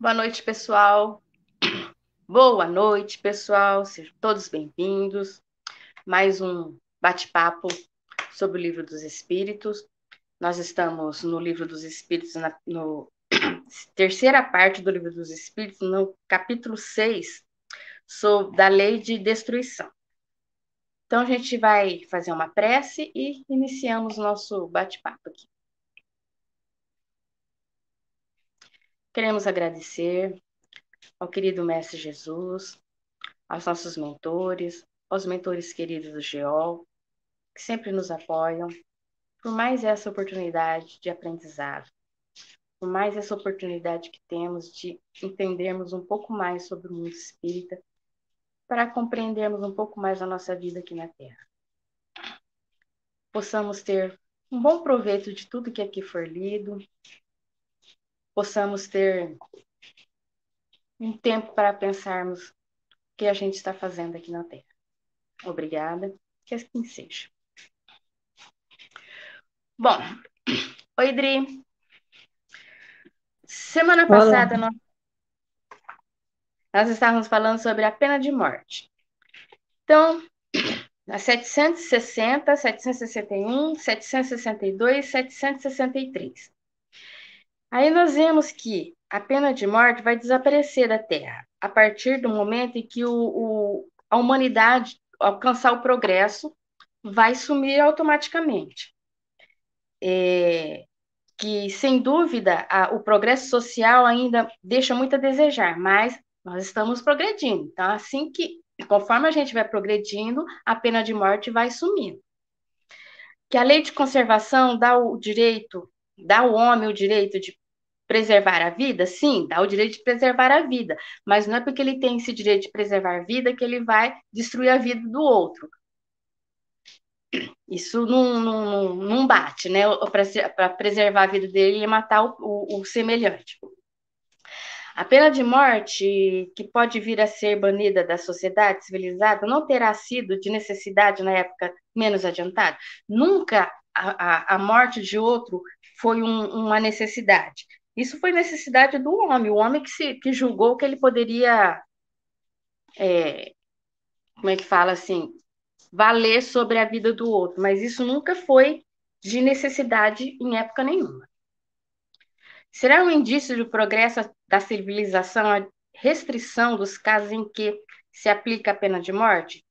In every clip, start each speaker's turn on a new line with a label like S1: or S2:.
S1: Boa noite, pessoal. Boa noite, pessoal. Sejam todos bem-vindos. Mais um bate-papo sobre o Livro dos Espíritos. Nós estamos no Livro dos Espíritos, na no, terceira parte do Livro dos Espíritos, no capítulo 6, sobre, da lei de destruição. Então, a gente vai fazer uma prece e iniciamos nosso bate-papo aqui. Queremos agradecer ao querido Mestre Jesus, aos nossos mentores, aos mentores queridos do GEOL, que sempre nos apoiam, por mais essa oportunidade de aprendizado, por mais essa oportunidade que temos de entendermos um pouco mais sobre o mundo espírita, para compreendermos um pouco mais a nossa vida aqui na Terra. Possamos ter um bom proveito de tudo que aqui for lido, possamos ter um tempo para pensarmos o que a gente está fazendo aqui na Terra. Obrigada, que assim seja. Bom, oi, Dri. Semana passada nós, nós estávamos falando sobre a pena de morte. Então, a 760, 761, 762, 763. Aí nós vemos que a pena de morte vai desaparecer da Terra a partir do momento em que o, o, a humanidade alcançar o progresso, vai sumir automaticamente. É, que, sem dúvida, a, o progresso social ainda deixa muito a desejar, mas nós estamos progredindo. Então, assim que, conforme a gente vai progredindo, a pena de morte vai sumindo. Que a lei de conservação dá o direito, dá ao homem o direito de preservar a vida? Sim, dá o direito de preservar a vida, mas não é porque ele tem esse direito de preservar a vida que ele vai destruir a vida do outro. Isso não, não, não bate, né? Para preservar a vida dele e matar o, o, o semelhante. A pena de morte, que pode vir a ser banida da sociedade civilizada, não terá sido de necessidade na época menos adiantada. Nunca a, a, a morte de outro foi um, uma necessidade. Isso foi necessidade do homem, o homem que, se, que julgou que ele poderia, é, como é que fala assim, valer sobre a vida do outro, mas isso nunca foi de necessidade em época nenhuma. Será um indício de progresso da civilização a restrição dos casos em que se aplica a pena de morte?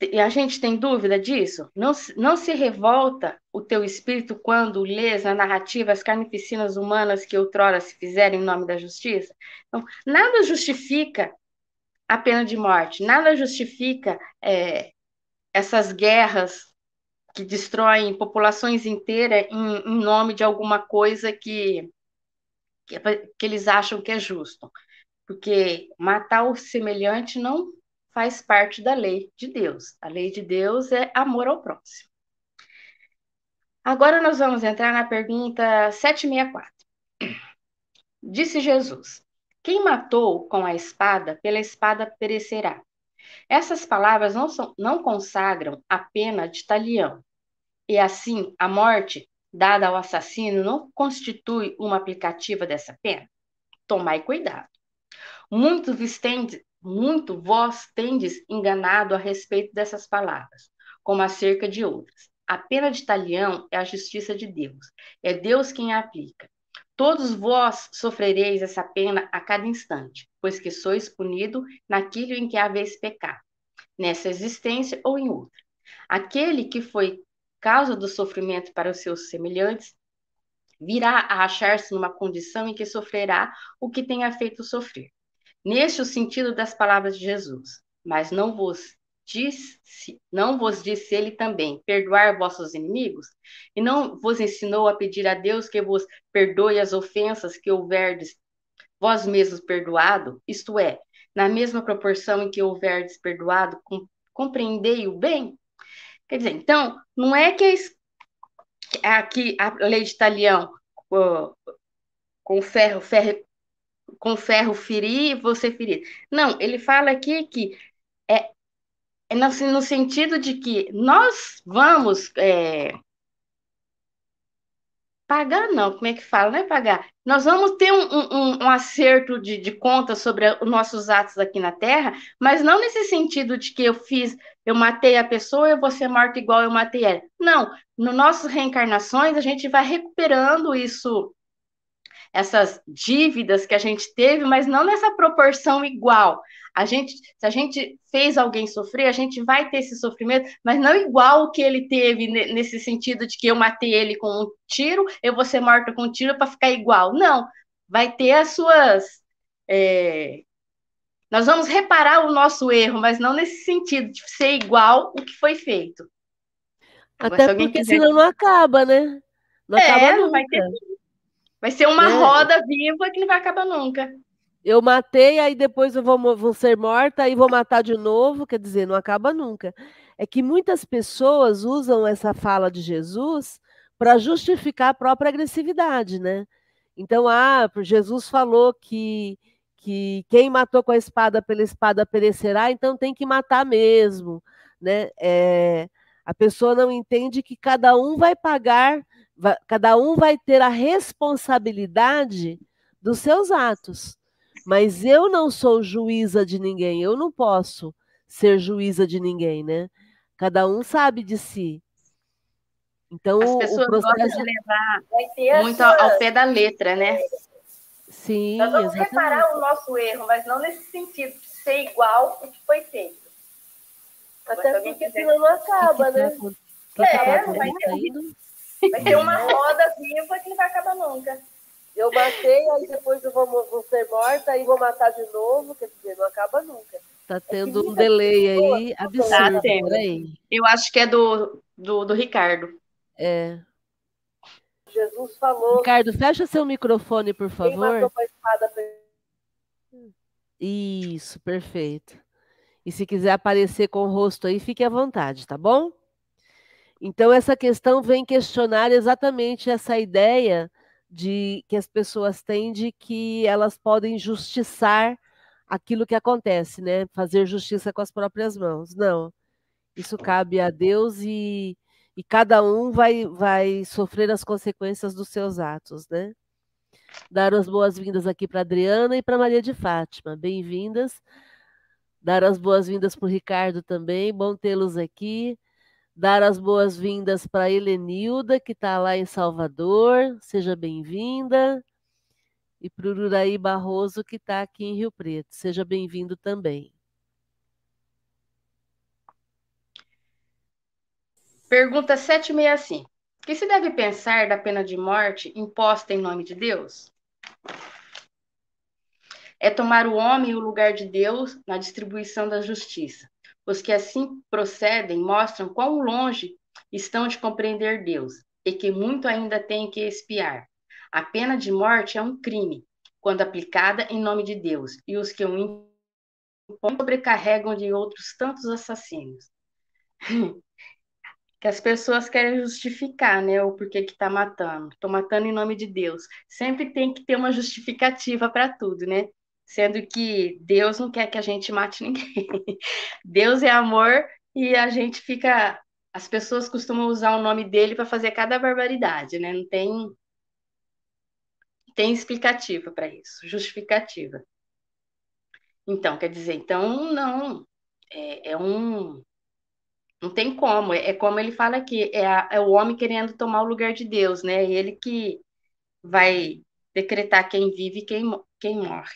S1: A gente tem dúvida disso? Não, não se revolta o teu espírito quando lês a narrativa as carnificinas humanas que outrora se fizeram em nome da justiça? Então, nada justifica a pena de morte, nada justifica é, essas guerras que destroem populações inteiras em, em nome de alguma coisa que, que, que eles acham que é justo. Porque matar o semelhante não faz parte da lei de Deus. A lei de Deus é amor ao próximo. Agora nós vamos entrar na pergunta 764. Disse Jesus: Quem matou com a espada, pela espada perecerá. Essas palavras não, são, não consagram a pena de talião. E assim, a morte dada ao assassino não constitui uma aplicativa dessa pena? Tomai cuidado. Muitos muito vós tendes enganado a respeito dessas palavras, como acerca de outras. A pena de talião é a justiça de Deus. É Deus quem a aplica. Todos vós sofrereis essa pena a cada instante, pois que sois punido naquilo em que haveis pecado, nessa existência ou em outra. Aquele que foi causa do sofrimento para os seus semelhantes virá a achar-se numa condição em que sofrerá o que tenha feito sofrer. Neste o sentido das palavras de Jesus. Mas não vos disse, não vos disse ele também, perdoar vossos inimigos? E não vos ensinou a pedir a Deus que vos perdoe as ofensas que houverdes vós mesmos perdoado? Isto é, na mesma proporção em que houverdes perdoado, compreendei o bem? Quer dizer, então, não é que aqui a lei de Italião com ferro, ferro com ferro ferir, você ferir. Não, ele fala aqui que é, é no, no sentido de que nós vamos é, pagar não, como é que fala? Não é pagar. Nós vamos ter um, um, um acerto de, de contas sobre os nossos atos aqui na Terra, mas não nesse sentido de que eu fiz, eu matei a pessoa, eu vou ser morta igual eu matei ela. Não, no nossas reencarnações a gente vai recuperando isso, essas dívidas que a gente teve, mas não nessa proporção igual. A gente, se a gente fez alguém sofrer, a gente vai ter esse sofrimento, mas não igual o que ele teve nesse sentido de que eu matei ele com um tiro, eu vou ser morta com um tiro para ficar igual. Não, vai ter as suas. É... Nós vamos reparar o nosso erro, mas não nesse sentido de ser igual o que foi feito.
S2: Até porque quiser... senão não acaba, né?
S1: Não é, acaba nunca. Vai, ter... vai ser uma é. roda viva que não vai acabar nunca.
S2: Eu matei, aí depois eu vou, vou ser morta, aí vou matar de novo, quer dizer, não acaba nunca. É que muitas pessoas usam essa fala de Jesus para justificar a própria agressividade, né? Então, ah, Jesus falou que, que quem matou com a espada pela espada perecerá, então tem que matar mesmo, né? É, a pessoa não entende que cada um vai pagar, cada um vai ter a responsabilidade dos seus atos. Mas eu não sou juíza de ninguém, eu não posso ser juíza de ninguém, né? Cada um sabe de si.
S1: Então, As pessoas o processo... gostam de levar muito ao, ao pé da letra, né?
S2: Sim,
S1: Nós vamos exatamente. reparar o nosso erro, mas não nesse sentido de ser igual o que foi feito.
S2: Até porque senão não acaba, né?
S1: Que é, vai ter, vai ter uma roda viva que não vai acabar nunca.
S2: Eu matei, aí depois eu vou, vou ser morta, aí vou matar de novo, quer dizer, não acaba nunca. Tá é tendo é um delay aí absurdo. Tá tendo.
S1: Aí. Eu acho que é do, do, do Ricardo.
S2: É. Jesus falou. Ricardo, fecha seu microfone, por favor. Isso, perfeito. E se quiser aparecer com o rosto aí, fique à vontade, tá bom? Então, essa questão vem questionar exatamente essa ideia de que as pessoas têm de que elas podem justiçar aquilo que acontece, né? Fazer justiça com as próprias mãos. Não. Isso cabe a Deus e, e cada um vai, vai sofrer as consequências dos seus atos, né? Dar as boas-vindas aqui para Adriana e para Maria de Fátima. Bem-vindas. Dar as boas-vindas para o Ricardo também. Bom tê-los aqui dar as boas-vindas para Helenilda, que está lá em Salvador, seja bem-vinda. E para o Uraí Barroso, que está aqui em Rio Preto, seja bem-vindo também.
S1: Pergunta 765. O que se deve pensar da pena de morte imposta em nome de Deus? É tomar o homem o lugar de Deus na distribuição da justiça. Os que assim procedem mostram quão longe estão de compreender Deus e que muito ainda têm que espiar. A pena de morte é um crime, quando aplicada em nome de Deus, e os que o impõem sobrecarregam de outros tantos assassinos. que as pessoas querem justificar, né, o porquê que está matando. Estou matando em nome de Deus. Sempre tem que ter uma justificativa para tudo, né? Sendo que Deus não quer que a gente mate ninguém. Deus é amor e a gente fica. As pessoas costumam usar o nome dele para fazer cada barbaridade, né? Não tem, tem explicativa para isso, justificativa. Então, quer dizer, então não. É, é um. Não tem como, é, é como ele fala aqui, é, a, é o homem querendo tomar o lugar de Deus, né? Ele que vai decretar quem vive e quem, quem morre.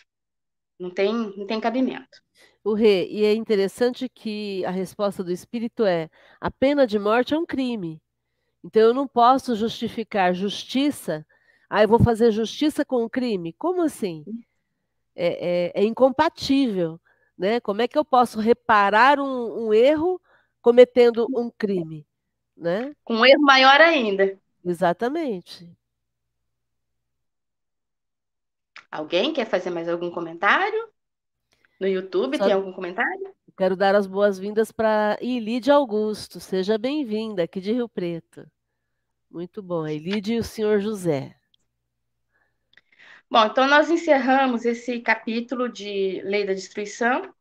S1: Não tem, não tem cabimento.
S2: O Rê, e é interessante que a resposta do Espírito é: a pena de morte é um crime. Então eu não posso justificar justiça. Ah, eu vou fazer justiça com um crime? Como assim? É, é, é incompatível. Né? Como é que eu posso reparar um, um erro cometendo um crime? Né?
S1: Com um erro maior ainda.
S2: Exatamente.
S1: Alguém quer fazer mais algum comentário? No YouTube Só... tem algum comentário?
S2: Quero dar as boas-vindas para Ilide Augusto. Seja bem-vinda aqui de Rio Preto. Muito bom. Ilide e o senhor José.
S1: Bom, então nós encerramos esse capítulo de Lei da Destruição.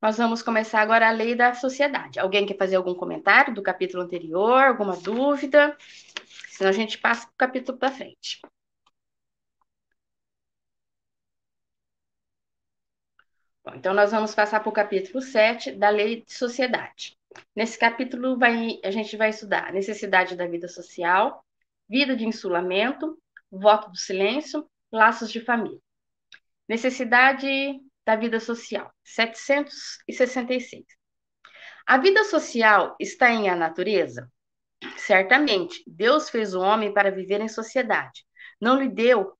S1: Nós vamos começar agora a Lei da Sociedade. Alguém quer fazer algum comentário do capítulo anterior? Alguma dúvida? Senão a gente passa para o capítulo para frente. Bom, então, nós vamos passar para o capítulo 7 da Lei de Sociedade. Nesse capítulo, vai, a gente vai estudar necessidade da vida social, vida de insulamento, voto do silêncio, laços de família. Necessidade da vida social, 766. A vida social está em a natureza? Certamente, Deus fez o homem para viver em sociedade. Não lhe deu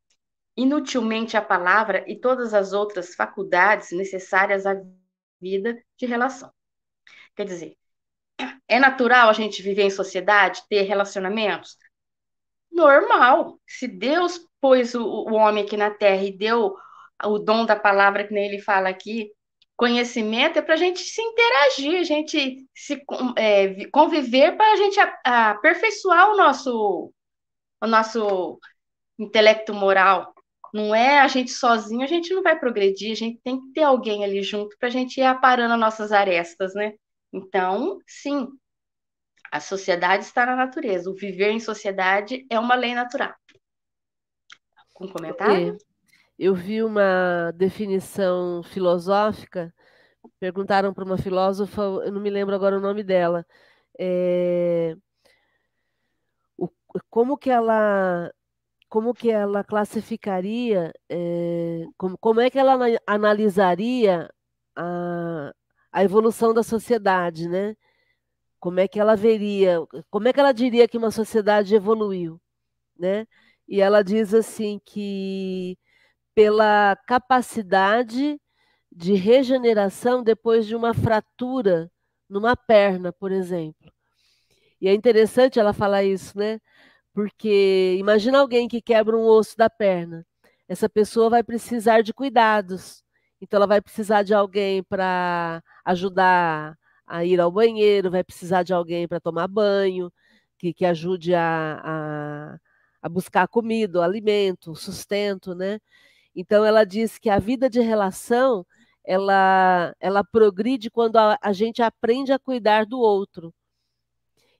S1: inutilmente a palavra e todas as outras faculdades necessárias à vida de relação. Quer dizer, é natural a gente viver em sociedade, ter relacionamentos? Normal. Se Deus pôs o, o homem aqui na terra e deu o dom da palavra que nem ele fala aqui, conhecimento é para a gente se interagir, a gente se é, conviver para a gente aperfeiçoar o nosso, o nosso intelecto moral. Não é a gente sozinho, a gente não vai progredir, a gente tem que ter alguém ali junto para a gente ir aparando as nossas arestas, né? Então, sim, a sociedade está na natureza. O viver em sociedade é uma lei natural. Com comentário?
S2: Eu vi uma definição filosófica, perguntaram para uma filósofa, eu não me lembro agora o nome dela, é, o, como que ela como que ela classificaria, é, como, como é que ela analisaria a, a evolução da sociedade, né? Como é que ela veria, como é que ela diria que uma sociedade evoluiu, né? E ela diz assim que pela capacidade de regeneração depois de uma fratura numa perna, por exemplo. E é interessante ela falar isso, né? Porque imagina alguém que quebra um osso da perna. Essa pessoa vai precisar de cuidados. Então ela vai precisar de alguém para ajudar a ir ao banheiro, vai precisar de alguém para tomar banho, que, que ajude a, a, a buscar comida, alimento, sustento, né? Então ela diz que a vida de relação ela, ela progride quando a, a gente aprende a cuidar do outro.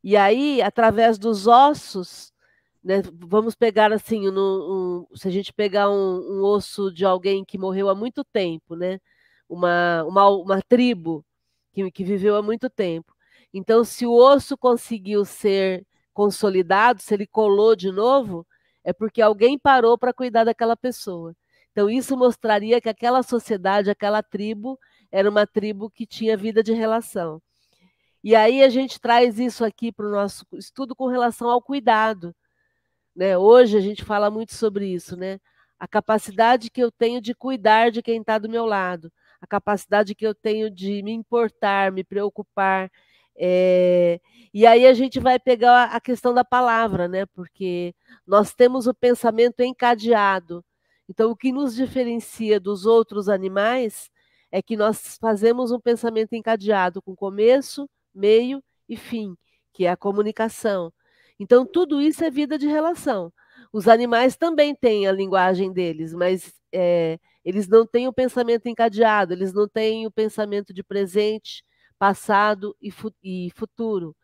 S2: E aí, através dos ossos, né, vamos pegar assim, um, se a gente pegar um, um, osso de alguém que morreu há muito tempo, né, uma, uma, uma tribo que, que viveu há muito tempo. Então, se o osso conseguiu ser consolidado, se ele colou de novo, é porque alguém parou para cuidar daquela pessoa. Então, isso mostraria que aquela sociedade, aquela tribo, era uma tribo que tinha vida de relação. E aí a gente traz isso aqui para o nosso estudo com relação ao cuidado. Né? Hoje a gente fala muito sobre isso, né? A capacidade que eu tenho de cuidar de quem está do meu lado, a capacidade que eu tenho de me importar, me preocupar. É... E aí a gente vai pegar a questão da palavra, né? Porque nós temos o pensamento encadeado. Então, o que nos diferencia dos outros animais é que nós fazemos um pensamento encadeado com começo, meio e fim, que é a comunicação. Então, tudo isso é vida de relação. Os animais também têm a linguagem deles, mas é, eles não têm o pensamento encadeado, eles não têm o pensamento de presente, passado e, fu e futuro.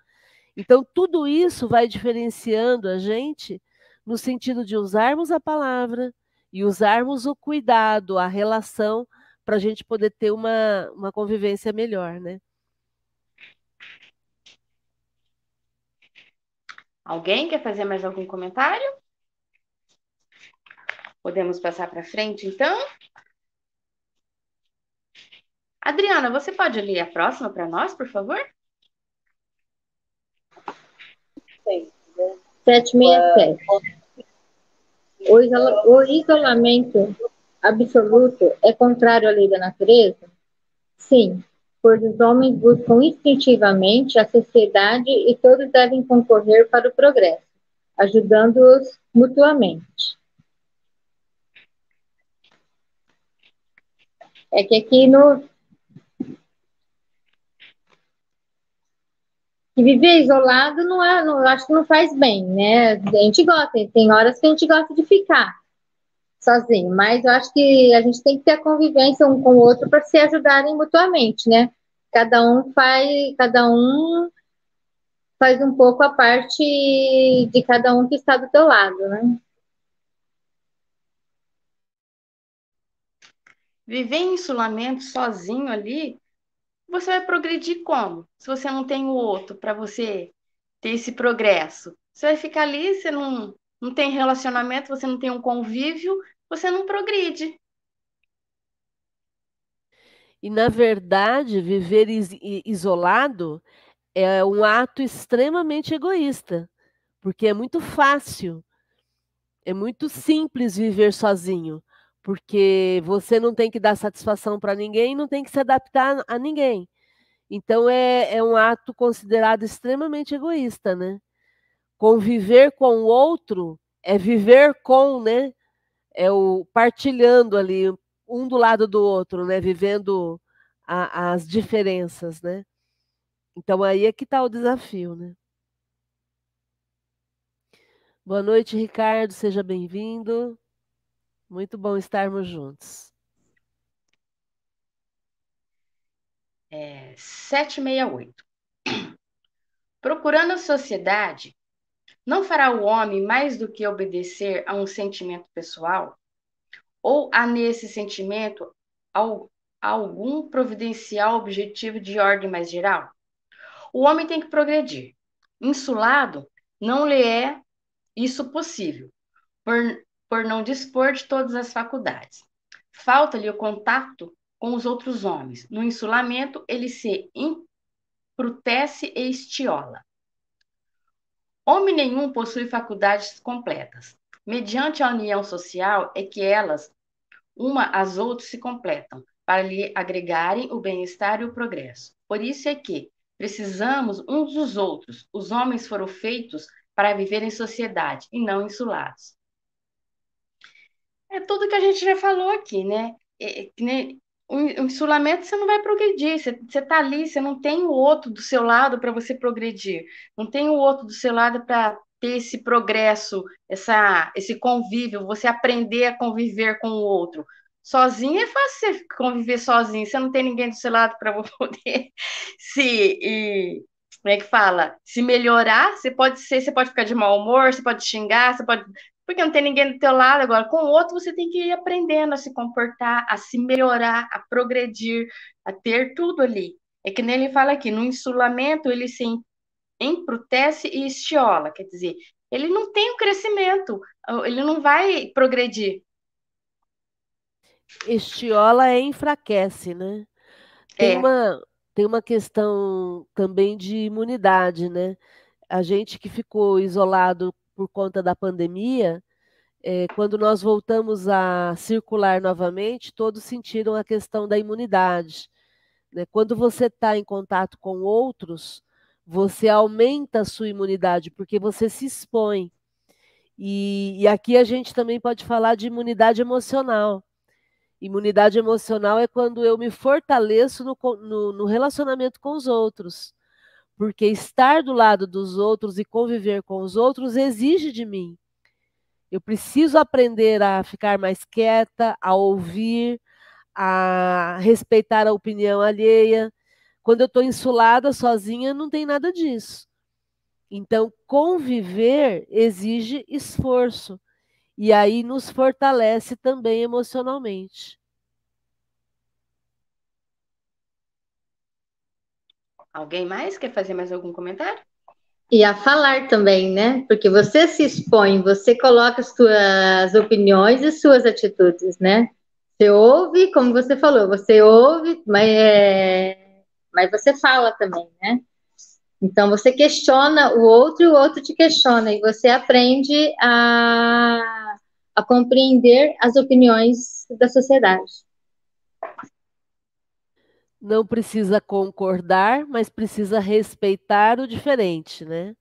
S2: Então, tudo isso vai diferenciando a gente no sentido de usarmos a palavra, e usarmos o cuidado, a relação, para a gente poder ter uma, uma convivência melhor, né?
S1: Alguém quer fazer mais algum comentário? Podemos passar para frente, então? Adriana, você pode ler a próxima para nós, por favor?
S3: Sim. 767. O, isola, o isolamento absoluto é contrário à lei da natureza? Sim, pois os homens buscam instintivamente a sociedade e todos devem concorrer para o progresso, ajudando-os mutuamente. É que aqui no, que viver isolado não é, não, acho que não faz bem, né? A gente gosta, tem horas que a gente gosta de ficar sozinho, mas eu acho que a gente tem que ter a convivência um com o outro para se ajudarem mutuamente, né? Cada um faz, cada um faz um pouco a parte de cada um que está do teu lado, né?
S1: Viver em isolamento sozinho ali, você vai progredir como? Se você não tem o outro para você ter esse progresso. Você vai ficar ali, você não, não tem relacionamento, você não tem um convívio, você não progride.
S2: E, na verdade, viver is isolado é um ato extremamente egoísta, porque é muito fácil, é muito simples viver sozinho, porque você não tem que dar satisfação para ninguém, não tem que se adaptar a ninguém. Então é, é um ato considerado extremamente egoísta, né? Conviver com o outro é viver com, né? É o partilhando ali um do lado do outro, né? Vivendo a, as diferenças, né? Então aí é que está o desafio, né? Boa noite, Ricardo, seja bem-vindo. Muito bom estarmos juntos.
S1: É, 768. Procurando a sociedade, não fará o homem mais do que obedecer a um sentimento pessoal? Ou há nesse sentimento algum providencial objetivo de ordem mais geral? O homem tem que progredir. Insulado, não lhe é isso possível, por, por não dispor de todas as faculdades. Falta-lhe o contato com os outros homens. No insulamento, ele se emprutece e estiola. Homem nenhum possui faculdades completas. Mediante a união social é que elas, uma às outras, se completam, para lhe agregarem o bem-estar e o progresso. Por isso é que precisamos uns dos outros. Os homens foram feitos para viver em sociedade e não insulados. É tudo que a gente já falou aqui, né? É, é, o insulamento você não vai progredir, você está ali, você não tem o outro do seu lado para você progredir, não tem o outro do seu lado para ter esse progresso, essa, esse convívio, você aprender a conviver com o outro. Sozinho é fácil você conviver sozinho, você não tem ninguém do seu lado para poder se. E, como é que fala? Se melhorar, você pode ser, você pode ficar de mau humor, você pode xingar, você pode porque não tem ninguém do teu lado agora. Com o outro, você tem que ir aprendendo a se comportar, a se melhorar, a progredir, a ter tudo ali. É que nem ele fala aqui, no insulamento ele se emprutece e estiola, quer dizer, ele não tem o um crescimento, ele não vai progredir.
S2: Estiola é enfraquece, né? Tem, é. uma, tem uma questão também de imunidade, né? A gente que ficou isolado por conta da pandemia, é, quando nós voltamos a circular novamente, todos sentiram a questão da imunidade. Né? Quando você está em contato com outros, você aumenta a sua imunidade, porque você se expõe. E, e aqui a gente também pode falar de imunidade emocional. Imunidade emocional é quando eu me fortaleço no, no, no relacionamento com os outros porque estar do lado dos outros e conviver com os outros exige de mim. Eu preciso aprender a ficar mais quieta, a ouvir, a respeitar a opinião alheia. Quando eu estou insulada, sozinha, não tem nada disso. Então, conviver exige esforço. E aí nos fortalece também emocionalmente.
S1: Alguém mais quer fazer mais algum comentário?
S3: E a falar também, né? Porque você se expõe, você coloca as suas opiniões e suas atitudes, né? Você ouve, como você falou, você ouve, mas, é... mas você fala também, né? Então você questiona o outro e o outro te questiona, e você aprende a, a compreender as opiniões da sociedade
S2: não precisa concordar, mas precisa respeitar o diferente, né?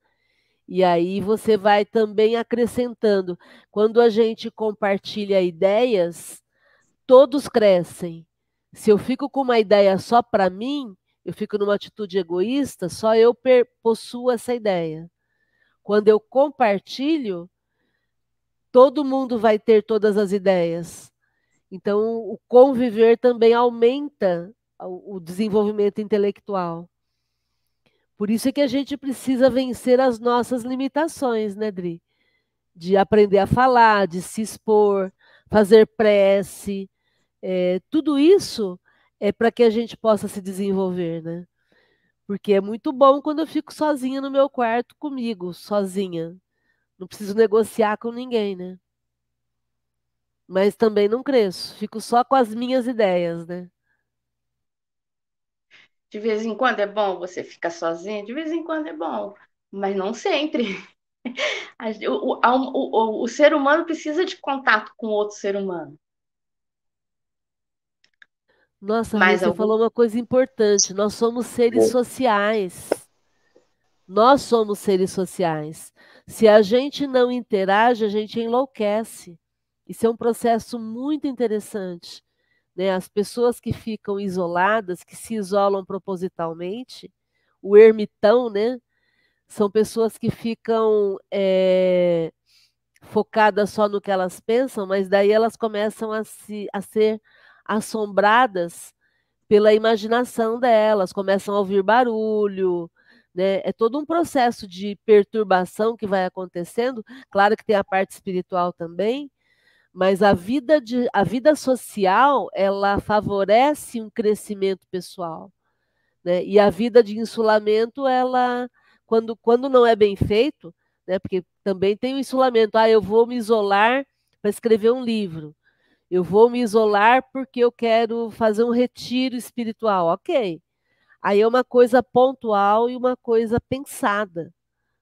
S2: E aí você vai também acrescentando. Quando a gente compartilha ideias, todos crescem. Se eu fico com uma ideia só para mim, eu fico numa atitude egoísta, só eu possuo essa ideia. Quando eu compartilho, todo mundo vai ter todas as ideias. Então, o conviver também aumenta o desenvolvimento intelectual. Por isso é que a gente precisa vencer as nossas limitações, né, Dri? De aprender a falar, de se expor, fazer prece. É, tudo isso é para que a gente possa se desenvolver, né? Porque é muito bom quando eu fico sozinha no meu quarto comigo, sozinha. Não preciso negociar com ninguém, né? Mas também não cresço, fico só com as minhas ideias, né?
S1: De vez em quando é bom você ficar sozinha, de vez em quando é bom, mas não sempre. O, o, o, o ser humano precisa de contato com outro ser humano.
S2: Nossa, mas você algum... falou uma coisa importante. Nós somos seres sociais. Nós somos seres sociais. Se a gente não interage, a gente enlouquece. Isso é um processo muito interessante. Né? As pessoas que ficam isoladas, que se isolam propositalmente, o ermitão, né? São pessoas que ficam é, focadas só no que elas pensam, mas daí elas começam a, se, a ser assombradas pela imaginação delas, começam a ouvir barulho, né? É todo um processo de perturbação que vai acontecendo. Claro que tem a parte espiritual também, mas a vida, de, a vida social ela favorece um crescimento pessoal. Né? E a vida de insulamento, ela, quando, quando não é bem feito, né? porque também tem o insulamento, ah, eu vou me isolar para escrever um livro. Eu vou me isolar porque eu quero fazer um retiro espiritual. Ok. Aí é uma coisa pontual e uma coisa pensada,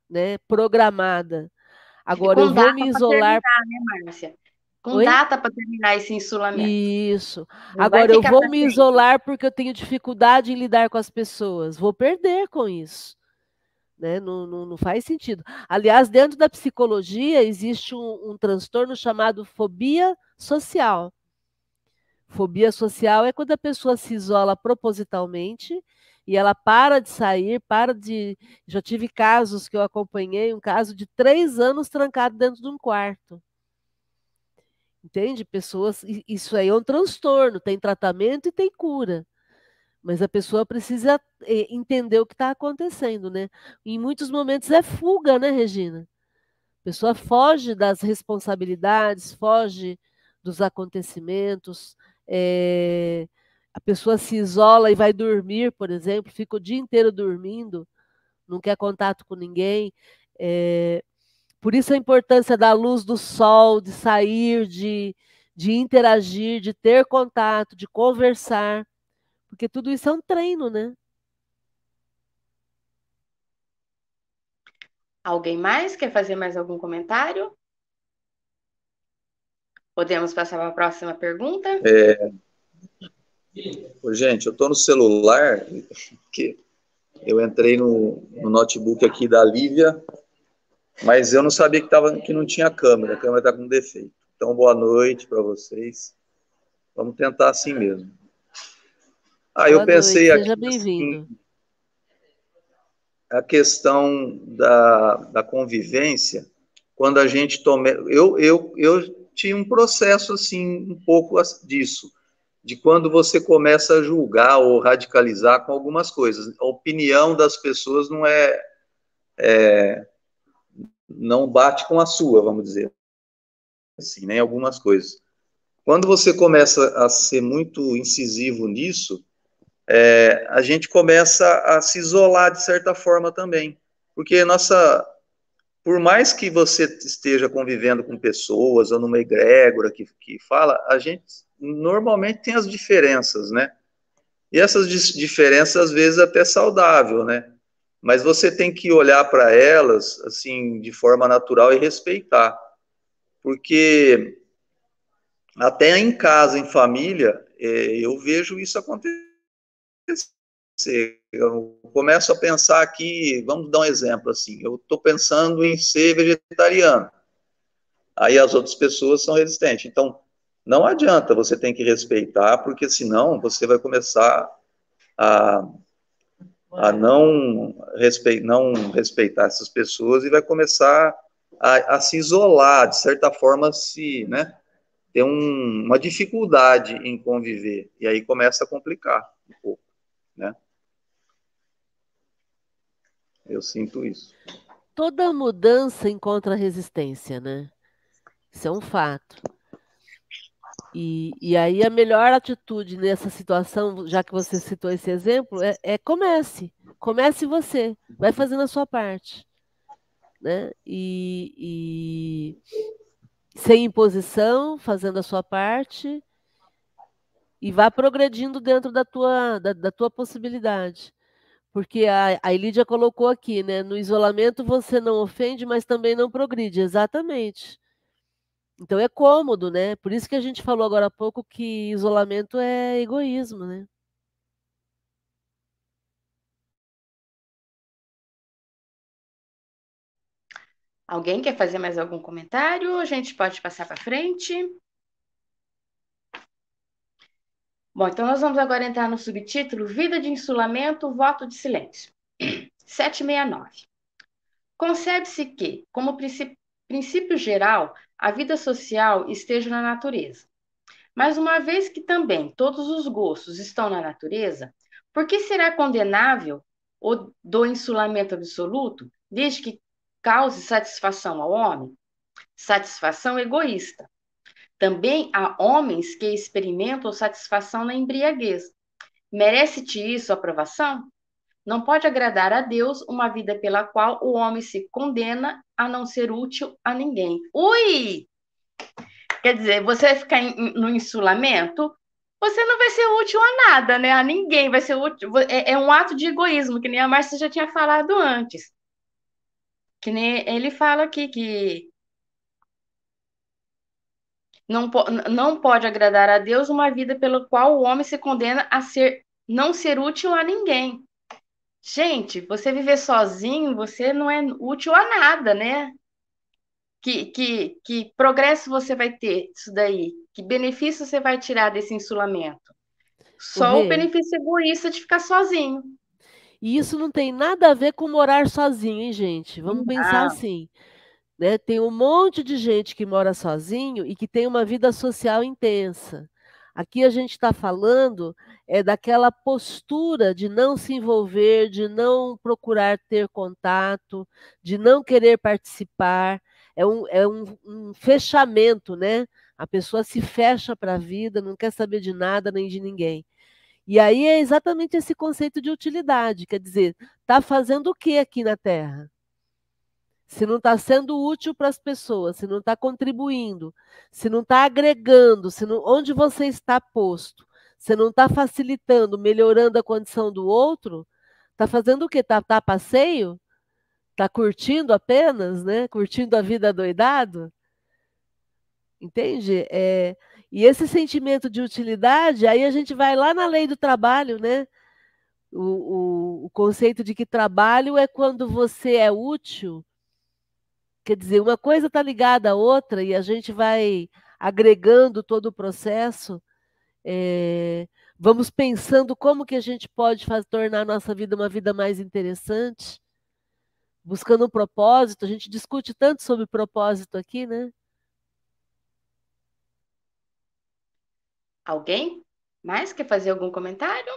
S2: né? programada. Agora, eu vou me isolar.
S1: Terminar, né, Márcia? Com Oi? data para terminar esse insulamento.
S2: Isso. Não Agora, eu vou me isolar porque eu tenho dificuldade em lidar com as pessoas. Vou perder com isso. Né? Não, não, não, faz sentido. Aliás, dentro da psicologia, existe um, um transtorno chamado fobia social. Fobia social é quando a pessoa se isola propositalmente e ela para de sair, para de. Já tive casos que eu acompanhei, um caso de três anos trancado dentro de um quarto. Entende? Pessoas. Isso aí é um transtorno, tem tratamento e tem cura. Mas a pessoa precisa eh, entender o que está acontecendo, né? Em muitos momentos é fuga, né, Regina? A pessoa foge das responsabilidades, foge dos acontecimentos, é, a pessoa se isola e vai dormir, por exemplo, fica o dia inteiro dormindo, não quer contato com ninguém. É, por isso a importância da luz do sol, de sair, de, de interagir, de ter contato, de conversar. Porque tudo isso é um treino, né?
S1: Alguém mais quer fazer mais algum comentário? Podemos passar para a próxima pergunta?
S4: É... Gente, eu estou no celular, que eu entrei no, no, notebook aqui da Lívia, mas eu não sabia que, tava, que não tinha câmera, a câmera está com defeito. Então, boa noite para vocês. Vamos tentar assim mesmo. Ah, eu pensei
S2: noite, seja aqui. Assim,
S4: a questão da, da convivência, quando a gente toma. Eu, eu, eu tinha um processo, assim, um pouco disso, de quando você começa a julgar ou radicalizar com algumas coisas. A opinião das pessoas não é. é não bate com a sua, vamos dizer assim, nem né, algumas coisas. Quando você começa a ser muito incisivo nisso, é, a gente começa a se isolar de certa forma também, porque nossa, por mais que você esteja convivendo com pessoas ou numa egrégora que, que fala, a gente normalmente tem as diferenças, né? E essas diferenças às vezes até saudável, né? Mas você tem que olhar para elas assim de forma natural e respeitar, porque até em casa, em família, é, eu vejo isso acontecer. Eu começo a pensar aqui, vamos dar um exemplo assim, eu estou pensando em ser vegetariano, aí as outras pessoas são resistentes. Então, não adianta, você tem que respeitar, porque senão você vai começar a, a não, respe, não respeitar essas pessoas e vai começar a, a se isolar, de certa forma, se, né, ter um, uma dificuldade em conviver, e aí começa a complicar um pouco, né? Eu sinto isso.
S2: Toda mudança encontra resistência, né? Isso é um fato. E, e aí a melhor atitude nessa situação, já que você citou esse exemplo, é, é comece. Comece você. Vai fazendo a sua parte. Né? E, e sem imposição, fazendo a sua parte e vá progredindo dentro da tua, da, da tua possibilidade. Porque a, a colocou aqui, né? No isolamento você não ofende, mas também não progride. Exatamente. Então é cômodo, né? Por isso que a gente falou agora há pouco que isolamento é egoísmo, né?
S1: Alguém quer fazer mais algum comentário? A gente pode passar para frente. Bom, então nós vamos agora entrar no subtítulo Vida de Insulamento, Voto de Silêncio. 769. Concebe-se que, como princípio, princípio geral, a vida social esteja na natureza. Mas uma vez que também todos os gostos estão na natureza, por que será condenável o do insulamento absoluto, desde que cause satisfação ao homem? Satisfação egoísta, também há homens que experimentam satisfação na embriaguez. Merece-te isso aprovação? Não pode agradar a Deus uma vida pela qual o homem se condena a não ser útil a ninguém. Ui! Quer dizer, você vai ficar no insulamento, você não vai ser útil a nada, né? A ninguém vai ser útil. É, é um ato de egoísmo, que nem a Márcia já tinha falado antes. Que nem ele fala aqui que não, não pode agradar a Deus uma vida pela qual o homem se condena a ser não ser útil a ninguém. Gente, você viver sozinho, você não é útil a nada, né? Que, que, que progresso você vai ter isso daí? Que benefício você vai tirar desse insulamento? Só o, o benefício egoísta de ficar sozinho.
S2: E isso não tem nada a ver com morar sozinho, hein, gente? Vamos pensar assim. Né? Tem um monte de gente que mora sozinho e que tem uma vida social intensa. Aqui a gente está falando é daquela postura de não se envolver, de não procurar ter contato, de não querer participar. É um, é um, um fechamento, né? A pessoa se fecha para a vida, não quer saber de nada nem de ninguém. E aí é exatamente esse conceito de utilidade, quer dizer, está fazendo o que aqui na Terra? Se não está sendo útil para as pessoas, se não está contribuindo, se não está agregando, se não, onde você está posto, se não está facilitando, melhorando a condição do outro, está fazendo o quê? Está tá a passeio? Está curtindo apenas, né? Curtindo a vida doidado? Entende? É, e esse sentimento de utilidade, aí a gente vai lá na lei do trabalho, né? O, o, o conceito de que trabalho é quando você é útil Quer dizer, uma coisa está ligada à outra e a gente vai agregando todo o processo. É, vamos pensando como que a gente pode fazer, tornar a nossa vida uma vida mais interessante, buscando um propósito. A gente discute tanto sobre propósito aqui, né?
S1: Alguém mais quer fazer algum comentário?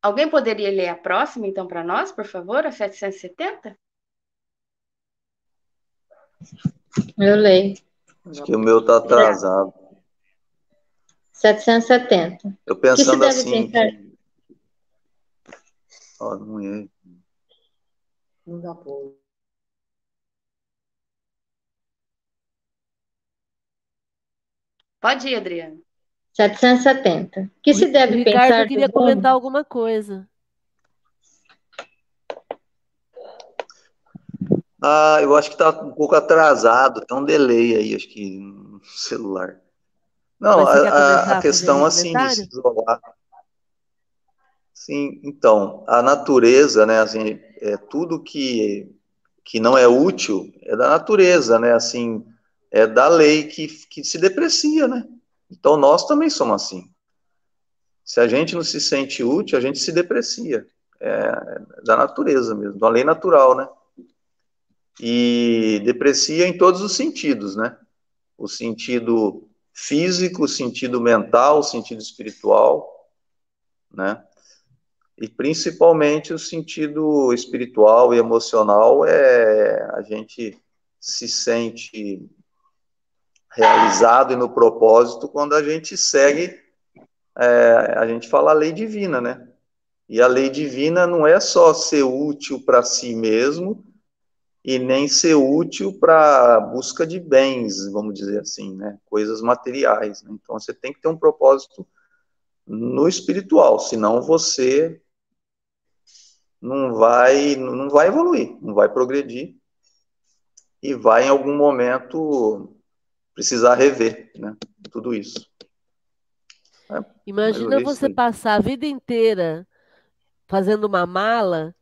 S1: Alguém poderia ler a próxima, então, para nós, por favor, a 770?
S3: Eu leio.
S4: Acho que o meu está atrasado.
S3: 770.
S4: Eu pensando assim. Pensar... Oh, não é. Não dá pra...
S1: Pode ir, Adriana.
S3: 770. Que se deve Ricardo pensar.
S2: queria comentar alguma coisa.
S4: Ah, eu acho que está um pouco atrasado, tem um delay aí, acho que no celular. Não, a, a, questão assim de se isolar. Sim, então, a natureza, né, assim, é tudo que que não é útil é da natureza, né, assim, é da lei que, que se deprecia, né? Então nós também somos assim. Se a gente não se sente útil, a gente se deprecia. É, da natureza mesmo, da lei natural, né? E deprecia em todos os sentidos, né? O sentido físico, o sentido mental, o sentido espiritual, né? E principalmente o sentido espiritual e emocional é a gente se sente realizado e no propósito quando a gente segue, é, a gente fala a lei divina, né? E a lei divina não é só ser útil para si mesmo e nem ser útil para busca de bens, vamos dizer assim, né? Coisas materiais. Né? Então você tem que ter um propósito no espiritual, senão você não vai não vai evoluir, não vai progredir e vai em algum momento precisar rever, né? Tudo isso.
S2: É, Imagina você passar a vida inteira fazendo uma mala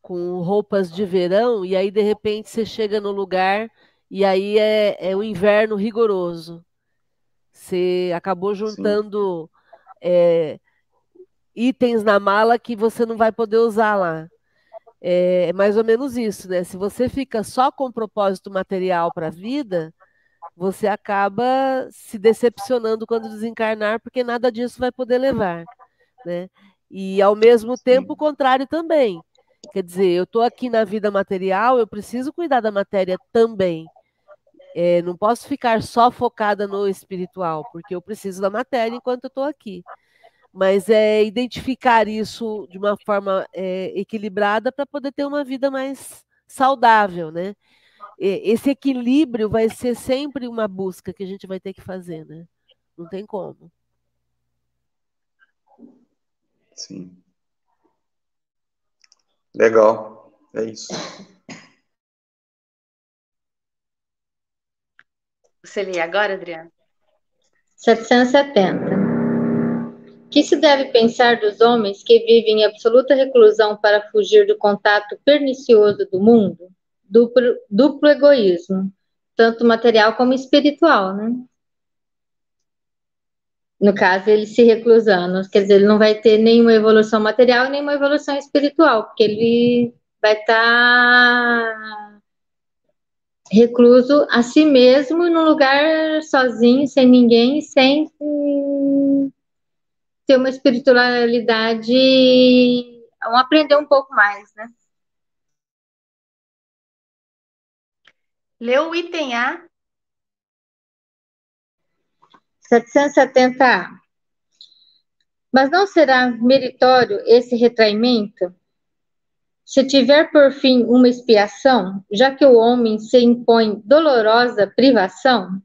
S2: com roupas de verão e aí de repente você chega no lugar e aí é, é o inverno rigoroso. Você acabou juntando é, itens na mala que você não vai poder usar lá. É, é mais ou menos isso, né? Se você fica só com propósito material para a vida, você acaba se decepcionando quando desencarnar, porque nada disso vai poder levar, né? E ao mesmo tempo o contrário também. Quer dizer, eu estou aqui na vida material, eu preciso cuidar da matéria também. É, não posso ficar só focada no espiritual, porque eu preciso da matéria enquanto eu estou aqui. Mas é identificar isso de uma forma é, equilibrada para poder ter uma vida mais saudável, né? Esse equilíbrio vai ser sempre uma busca que a gente vai ter que fazer, né? Não tem como.
S4: Sim. Legal. É isso.
S1: Você lê agora, Adriana?
S3: 770. Que se deve pensar dos homens que vivem em absoluta reclusão para fugir do contato pernicioso do mundo? Duplo, duplo egoísmo, tanto material como espiritual, né? No caso, ele se reclusando, quer dizer, ele não vai ter nenhuma evolução material e nenhuma evolução espiritual, porque ele vai estar tá recluso a si mesmo num lugar sozinho, sem ninguém, sem ter uma espiritualidade, vamos aprender um pouco mais, né?
S1: Leu o item A
S3: 770A. Mas não será meritório esse retraimento? Se tiver por fim uma expiação, já que o homem se impõe dolorosa privação,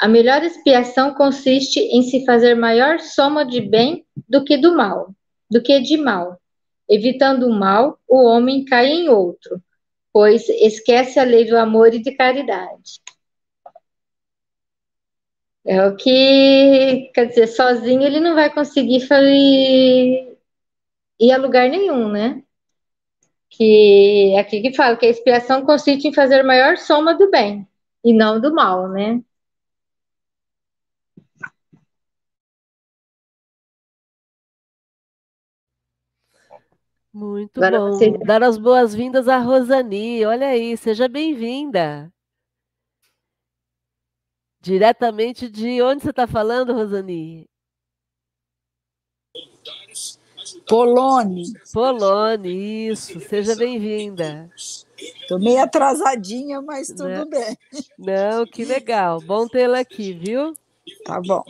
S3: a melhor expiação consiste em se fazer maior soma de bem do que do mal, do que de mal. Evitando o mal, o homem cai em outro, pois esquece a lei do amor e de caridade. É o que, quer dizer, sozinho ele não vai conseguir fazer, ir a lugar nenhum, né? Que é aqui que fala que a expiação consiste em fazer maior soma do bem e não do mal, né?
S2: Muito Agora bom. Você... Dar as boas-vindas a Rosani. Olha aí, seja bem-vinda. Diretamente de onde você está falando, Rosani?
S5: Polone.
S2: Polone, isso. Seja bem-vinda.
S5: Estou meio atrasadinha, mas tudo Não. Né? bem.
S2: Não, que legal. Bom tê-la aqui, viu?
S5: Tá bom.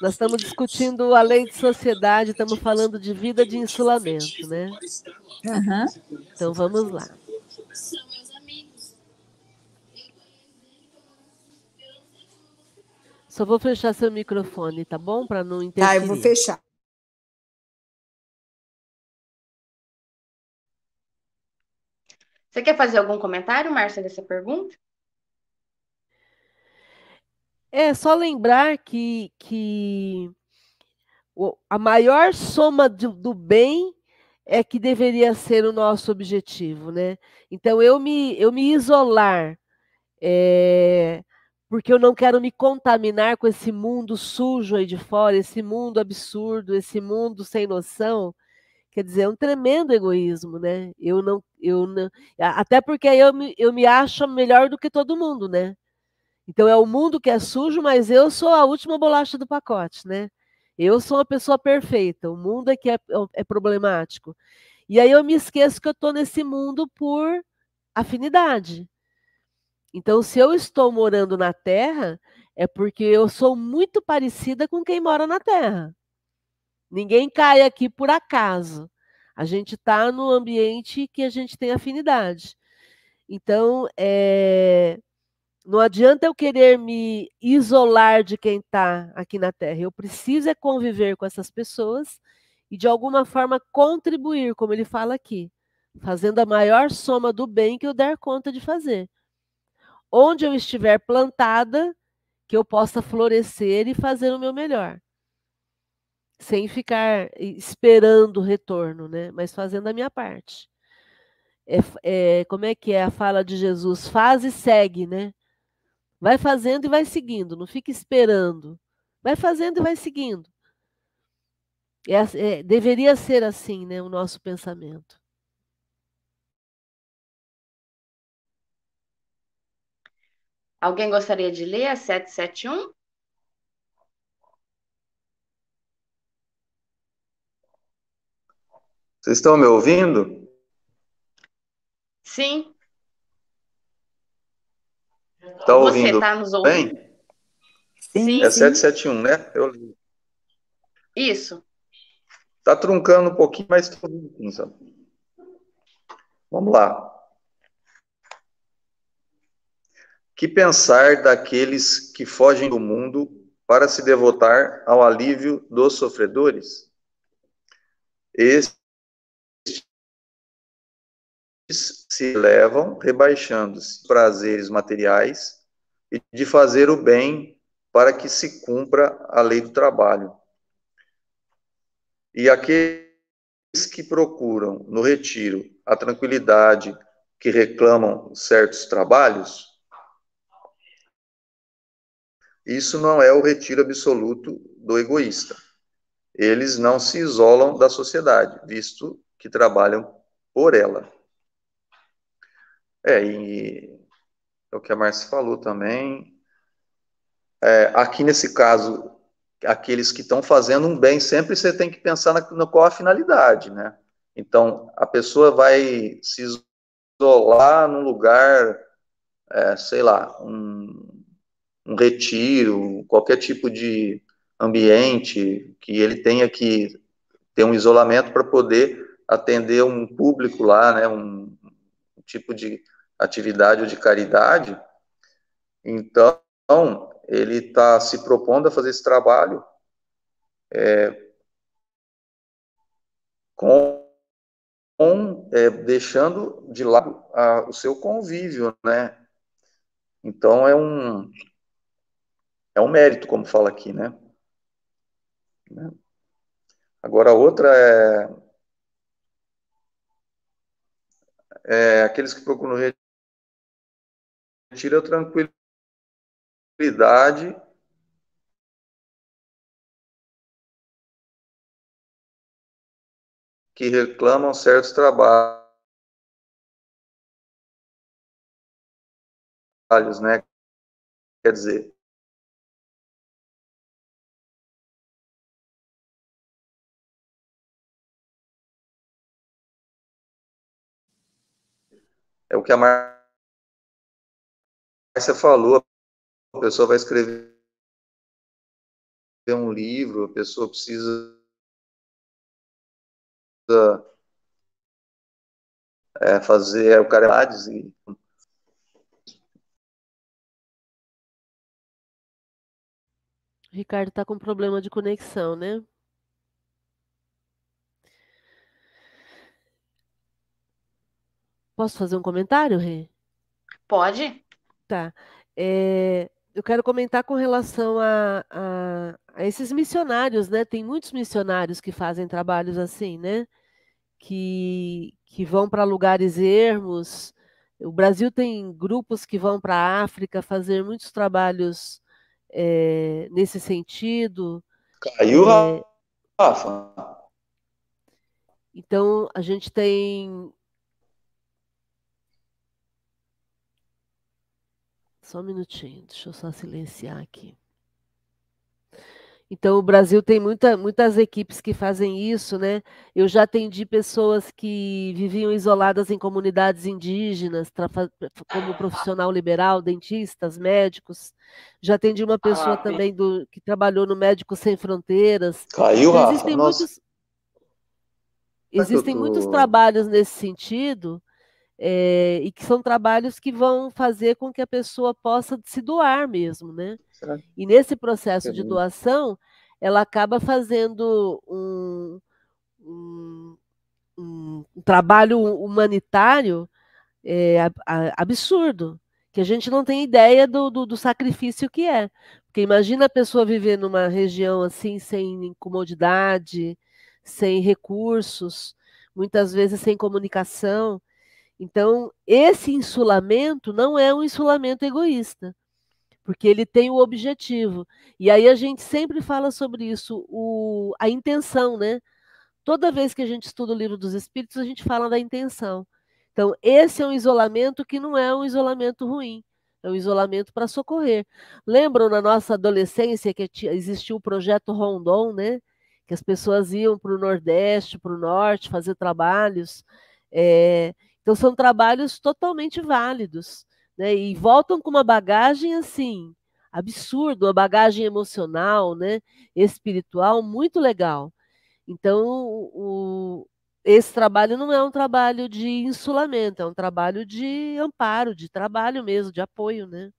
S2: Nós estamos discutindo a lei de sociedade, estamos falando de vida de insulamento, né?
S5: Uhum.
S2: Então vamos lá. Só vou fechar seu microfone, tá bom? Para não interferir.
S5: Tá, eu vou fechar.
S1: Você quer fazer algum comentário, Márcia, dessa pergunta?
S2: É só lembrar que, que a maior soma do, bem é que deveria ser o nosso objetivo, né? Então eu me, eu me isolar é, porque eu não quero me contaminar com esse mundo sujo aí de fora, esse mundo absurdo, esse mundo sem noção. Quer dizer, é um tremendo egoísmo, né? Eu não, eu não, até porque eu me, eu me acho melhor do que todo mundo, né? Então é o mundo que é sujo, mas eu sou a última bolacha do pacote, né? Eu sou uma pessoa perfeita, o mundo é que é, é problemático. E aí eu me esqueço que eu estou nesse mundo por afinidade. Então, se eu estou morando na Terra, é porque eu sou muito parecida com quem mora na Terra. Ninguém cai aqui por acaso. A gente está no ambiente que a gente tem afinidade. Então, é, não adianta eu querer me isolar de quem está aqui na Terra. Eu preciso é conviver com essas pessoas e, de alguma forma, contribuir, como ele fala aqui, fazendo a maior soma do bem que eu der conta de fazer. Onde eu estiver plantada, que eu possa florescer e fazer o meu melhor. Sem ficar esperando o retorno, né? mas fazendo a minha parte. É, é, como é que é a fala de Jesus? Faz e segue, né? Vai fazendo e vai seguindo, não fica esperando. Vai fazendo e vai seguindo. É, é, deveria ser assim, né, o nosso pensamento.
S1: Alguém gostaria de ler a 771?
S4: Vocês estão me ouvindo?
S1: Sim.
S4: Está ouvindo? Você
S1: está nos ouvindo?
S4: Bem? Sim. É 771, né? Eu li.
S1: Isso.
S4: Está truncando um pouquinho, mas estou ouvindo. Vamos lá. Que pensar daqueles que fogem do mundo para se devotar ao alívio dos sofredores? Estes se elevam, rebaixando-se prazeres materiais e de fazer o bem para que se cumpra a lei do trabalho. E aqueles que procuram no retiro a tranquilidade, que reclamam certos trabalhos, isso não é o retiro absoluto do egoísta. Eles não se isolam da sociedade, visto que trabalham por ela. É, e é o que a Marcia falou também. É, aqui nesse caso, aqueles que estão fazendo um bem, sempre você tem que pensar na, na qual a finalidade, né? Então, a pessoa vai se isolar num lugar, é, sei lá, um, um retiro, qualquer tipo de ambiente que ele tenha que ter um isolamento para poder atender um público lá, né, um, um tipo de atividade ou de caridade, então ele está se propondo a fazer esse trabalho é, com, com é, deixando de lado a, o seu convívio, né? Então é um é um mérito, como fala aqui, né? né? Agora a outra é, é aqueles que procuram tira tranquilidade que reclamam certos trabalhos, né? Quer dizer, é o que a Mar você falou, a pessoa vai escrever um livro, a pessoa precisa é, fazer o cara e
S2: Ricardo está com problema de conexão, né? Posso fazer um comentário, Rê?
S1: Pode.
S2: Tá. É, eu quero comentar com relação a, a, a, esses missionários, né? Tem muitos missionários que fazem trabalhos assim, né? Que, que vão para lugares ermos. O Brasil tem grupos que vão para a África fazer muitos trabalhos é, nesse sentido.
S4: Caiu, é, Rafa.
S2: Então, a gente tem Só um minutinho, deixa eu só silenciar aqui. Então, o Brasil tem muita, muitas equipes que fazem isso, né? Eu já atendi pessoas que viviam isoladas em comunidades indígenas, como profissional liberal, dentistas, médicos. Já atendi uma pessoa ah, também do, que trabalhou no Médicos Sem Fronteiras.
S4: Caiu, então, Rafa. Existem Nossa. muitos,
S2: existem muitos trabalhos nesse sentido, é, e que são trabalhos que vão fazer com que a pessoa possa se doar mesmo, né? E nesse processo de doação, ela acaba fazendo um, um, um, um trabalho humanitário é, absurdo, que a gente não tem ideia do, do, do, sacrifício que é. Porque imagina a pessoa viver numa região assim, sem comodidade, sem recursos, muitas vezes sem comunicação. Então, esse insulamento não é um insulamento egoísta porque ele tem o objetivo. E aí a gente sempre fala sobre isso, o, a intenção, né? Toda vez que a gente estuda o livro dos Espíritos, a gente fala da intenção. Então, esse é um isolamento que não é um isolamento ruim, é um isolamento para socorrer. Lembram na nossa adolescência que existiu o projeto Rondon, né? Que as pessoas iam para o Nordeste, para o Norte, fazer trabalhos. É, então, são trabalhos totalmente válidos né? E voltam com uma bagagem assim absurdo, uma bagagem emocional, né? Espiritual muito legal. Então, o, esse trabalho não é um trabalho de insulamento, é um trabalho de amparo, de trabalho mesmo, de apoio, né?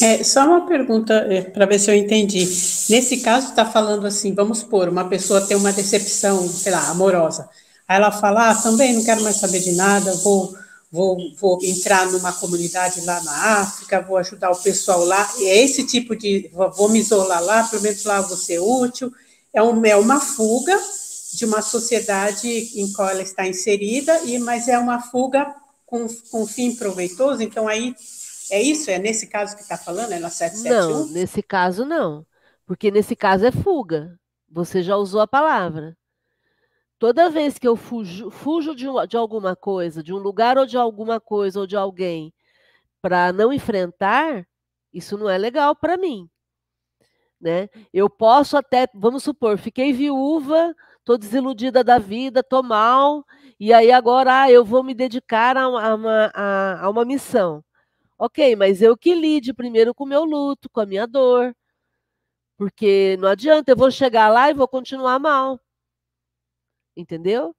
S6: É, só uma pergunta é, para ver se eu entendi. Nesse caso, está falando assim, vamos supor, uma pessoa tem uma decepção, sei lá, amorosa. Aí ela fala, ah, também não quero mais saber de nada, vou vou, vou entrar numa comunidade lá na África, vou ajudar o pessoal lá, e é esse tipo de, vou me isolar lá, pelo menos lá vou ser útil, é, é uma fuga de uma sociedade em qual ela está inserida, e mas é uma fuga com, com fim proveitoso, então aí é isso? É nesse caso que está falando, ela 771?
S2: Não, nesse caso não, porque nesse caso é fuga, você já usou a palavra. Toda vez que eu fujo, fujo de, de alguma coisa, de um lugar ou de alguma coisa ou de alguém, para não enfrentar, isso não é legal para mim. Né? Eu posso até, vamos supor, fiquei viúva, estou desiludida da vida, estou mal, e aí agora ah, eu vou me dedicar a uma, a, a uma missão. Ok, mas eu que lide primeiro com o meu luto, com a minha dor. Porque não adianta, eu vou chegar lá e vou continuar mal entendeu?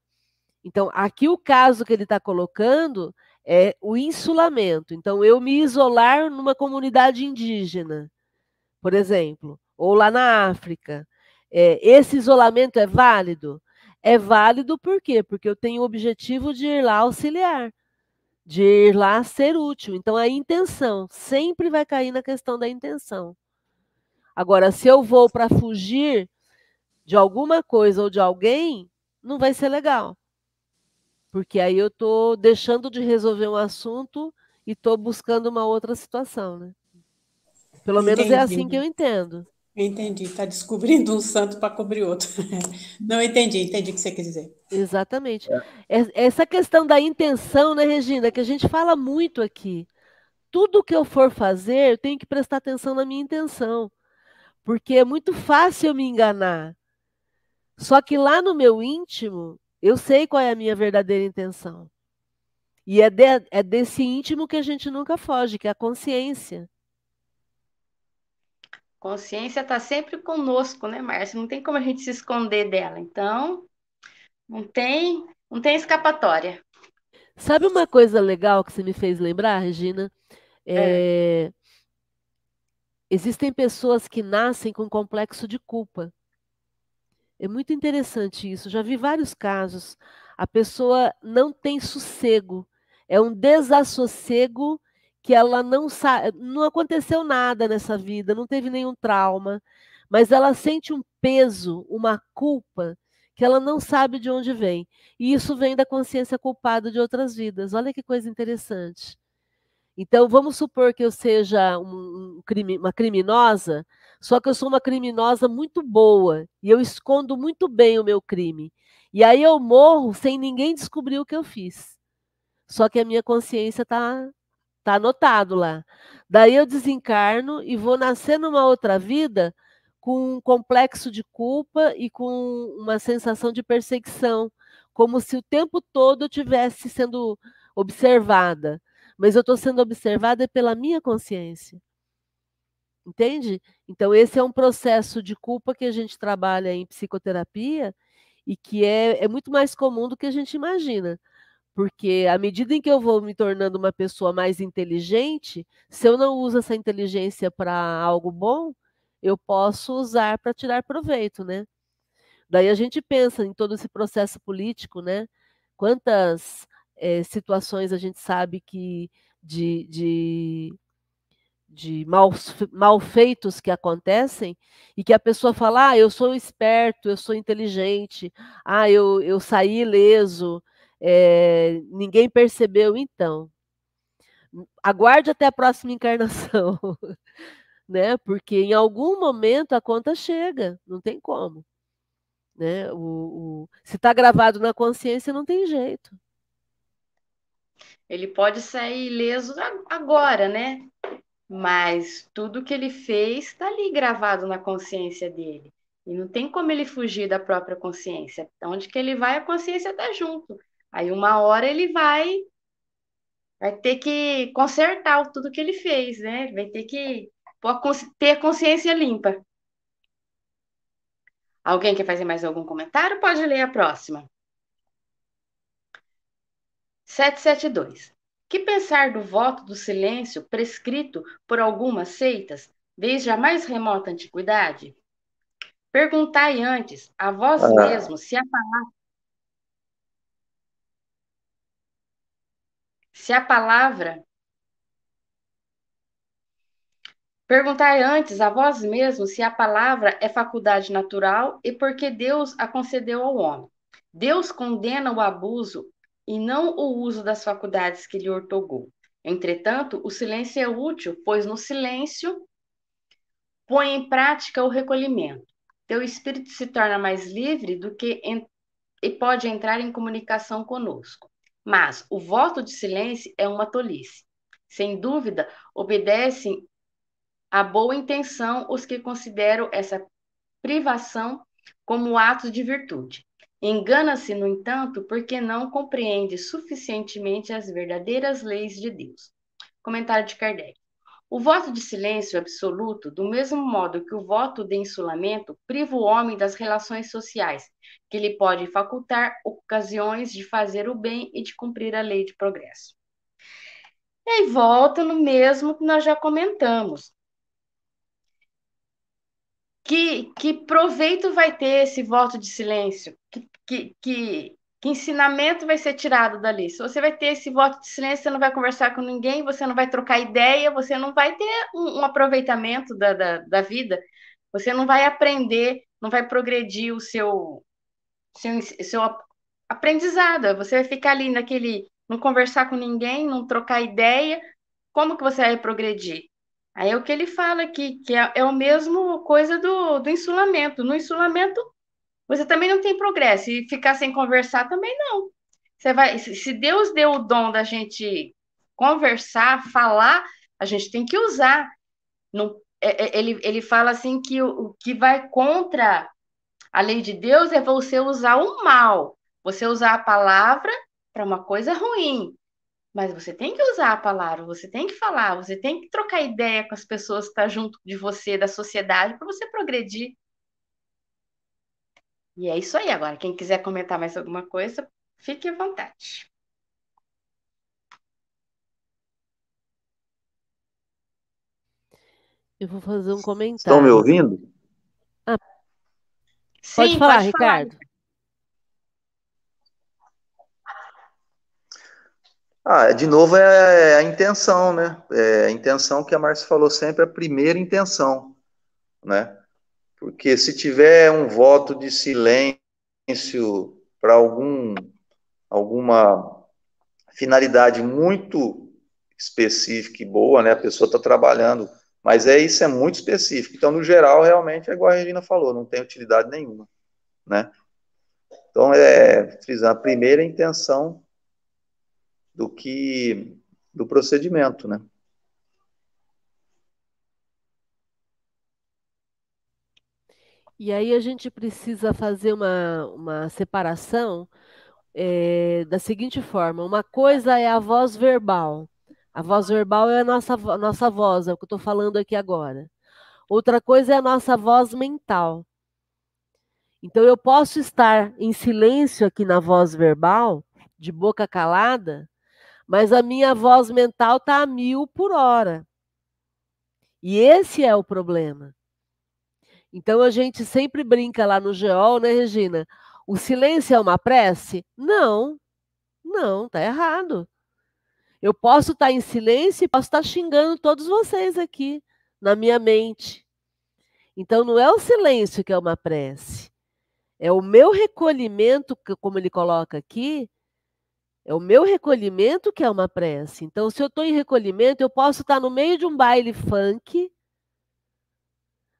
S2: Então, aqui o caso que ele está colocando é o insulamento. Então, eu me isolar numa comunidade indígena, por exemplo, ou lá na África. É, esse isolamento é válido? É válido por quê? Porque eu tenho o objetivo de ir lá auxiliar, de ir lá ser útil. Então, a intenção sempre vai cair na questão da intenção. Agora, se eu vou para fugir de alguma coisa ou de alguém, não vai ser legal. Porque aí eu estou deixando de resolver um assunto e estou buscando uma outra situação, né? Pelo entendi. menos é assim que eu entendo.
S6: Entendi, está descobrindo um santo para cobrir outro. Não entendi, entendi o que você quer dizer.
S2: Exatamente. É. Essa questão da intenção, né, Regina, que a gente fala muito aqui. Tudo que eu for fazer, eu tenho que prestar atenção na minha intenção. Porque é muito fácil eu me enganar. Só que lá no meu íntimo, eu sei qual é a minha verdadeira intenção. E é, de, é desse íntimo que a gente nunca foge, que é a consciência.
S1: Consciência está sempre conosco, né, Márcia? Não tem como a gente se esconder dela. Então, não tem, não tem escapatória.
S2: Sabe uma coisa legal que você me fez lembrar, Regina? É... É... Existem pessoas que nascem com complexo de culpa. É muito interessante isso. Já vi vários casos. A pessoa não tem sossego. É um desassossego que ela não sabe. Não aconteceu nada nessa vida, não teve nenhum trauma, mas ela sente um peso, uma culpa que ela não sabe de onde vem. E isso vem da consciência culpada de outras vidas. Olha que coisa interessante. Então, vamos supor que eu seja um, um crime, uma criminosa, só que eu sou uma criminosa muito boa e eu escondo muito bem o meu crime. E aí eu morro sem ninguém descobrir o que eu fiz. Só que a minha consciência está Tá anotado lá. Daí eu desencarno e vou nascer numa outra vida com um complexo de culpa e com uma sensação de perseguição, como se o tempo todo eu tivesse sendo observada, mas eu estou sendo observada pela minha consciência. Entende? Então, esse é um processo de culpa que a gente trabalha em psicoterapia e que é, é muito mais comum do que a gente imagina. Porque à medida em que eu vou me tornando uma pessoa mais inteligente, se eu não uso essa inteligência para algo bom, eu posso usar para tirar proveito, né? Daí a gente pensa em todo esse processo político, né? Quantas é, situações a gente sabe que de, de, de maus, malfeitos que acontecem e que a pessoa fala, ah, eu sou esperto, eu sou inteligente, ah, eu, eu saí ileso, é, ninguém percebeu, então. Aguarde até a próxima encarnação. né? Porque em algum momento a conta chega, não tem como. Né? O, o se está gravado na consciência, não tem jeito.
S1: Ele pode sair ileso agora, né? Mas tudo que ele fez está ali gravado na consciência dele. E não tem como ele fugir da própria consciência. Onde que ele vai, a consciência está junto. Aí uma hora ele vai vai ter que consertar tudo que ele fez, né? Vai ter que ter a consciência limpa. Alguém quer fazer mais algum comentário? Pode ler a próxima. 772. Que pensar do voto do silêncio prescrito por algumas seitas desde a mais remota antiguidade? Perguntai antes a vós ah. mesmos se a palavra se a palavra Perguntai antes a vós mesmos se a palavra é faculdade natural e por que Deus a concedeu ao homem. Deus condena o abuso e não o uso das faculdades que lhe ortogou. Entretanto, o silêncio é útil, pois no silêncio põe em prática o recolhimento. Teu espírito se torna mais livre do que e pode entrar em comunicação conosco. Mas o voto de silêncio é uma tolice. Sem dúvida, obedecem a boa intenção os que consideram essa privação como ato de virtude. Engana-se, no entanto, porque não compreende suficientemente as verdadeiras leis de Deus. Comentário de Kardec. O voto de silêncio absoluto, do mesmo modo que o voto de insulamento, priva o homem das relações sociais, que lhe pode facultar ocasiões de fazer o bem e de cumprir a lei de progresso. E aí volta no mesmo que nós já comentamos que, que proveito vai ter esse voto de silêncio? Que, que, que, que ensinamento vai ser tirado dali? Se você vai ter esse voto de silêncio, você não vai conversar com ninguém, você não vai trocar ideia, você não vai ter um, um aproveitamento da, da, da, vida, você não vai aprender, não vai progredir o seu, seu, seu aprendizado. Você vai ficar ali naquele, não conversar com ninguém, não trocar ideia, como que você vai progredir? Aí é o que ele fala aqui, que é, é a mesma coisa do, do insulamento. No insulamento, você também não tem progresso. E ficar sem conversar também não. Você vai, se Deus deu o dom da gente conversar, falar, a gente tem que usar. Não, é, é, ele, ele fala assim que o, o que vai contra a lei de Deus é você usar o mal, você usar a palavra para uma coisa ruim. Mas você tem que usar a palavra, você tem que falar, você tem que trocar ideia com as pessoas que estão tá junto de você, da sociedade, para você progredir. E é isso aí. Agora, quem quiser comentar mais alguma coisa, fique à vontade.
S2: Eu vou fazer um comentário.
S4: Estão me ouvindo?
S2: Ah, Sim, pode falar, pode Ricardo.
S4: Ah, de novo é, é a intenção, né? É a intenção que a Márcia falou sempre, a primeira intenção, né? Porque se tiver um voto de silêncio para algum alguma finalidade muito específica e boa, né? A pessoa está trabalhando, mas é isso é muito específico. Então, no geral, realmente é igual a Regina falou, não tem utilidade nenhuma, né? Então, é frisando a primeira intenção do que do procedimento, né?
S2: E aí a gente precisa fazer uma, uma separação é, da seguinte forma: uma coisa é a voz verbal. A voz verbal é a nossa, a nossa voz, é o que eu estou falando aqui agora. Outra coisa é a nossa voz mental. Então eu posso estar em silêncio aqui na voz verbal, de boca calada, mas a minha voz mental está a mil por hora. E esse é o problema. Então a gente sempre brinca lá no Geol, né, Regina? O silêncio é uma prece? Não, não, tá errado. Eu posso estar em silêncio e posso estar xingando todos vocês aqui na minha mente. Então não é o silêncio que é uma prece. É o meu recolhimento, como ele coloca aqui, é o meu recolhimento que é uma prece. Então, se eu estou em recolhimento, eu posso estar no meio de um baile funk,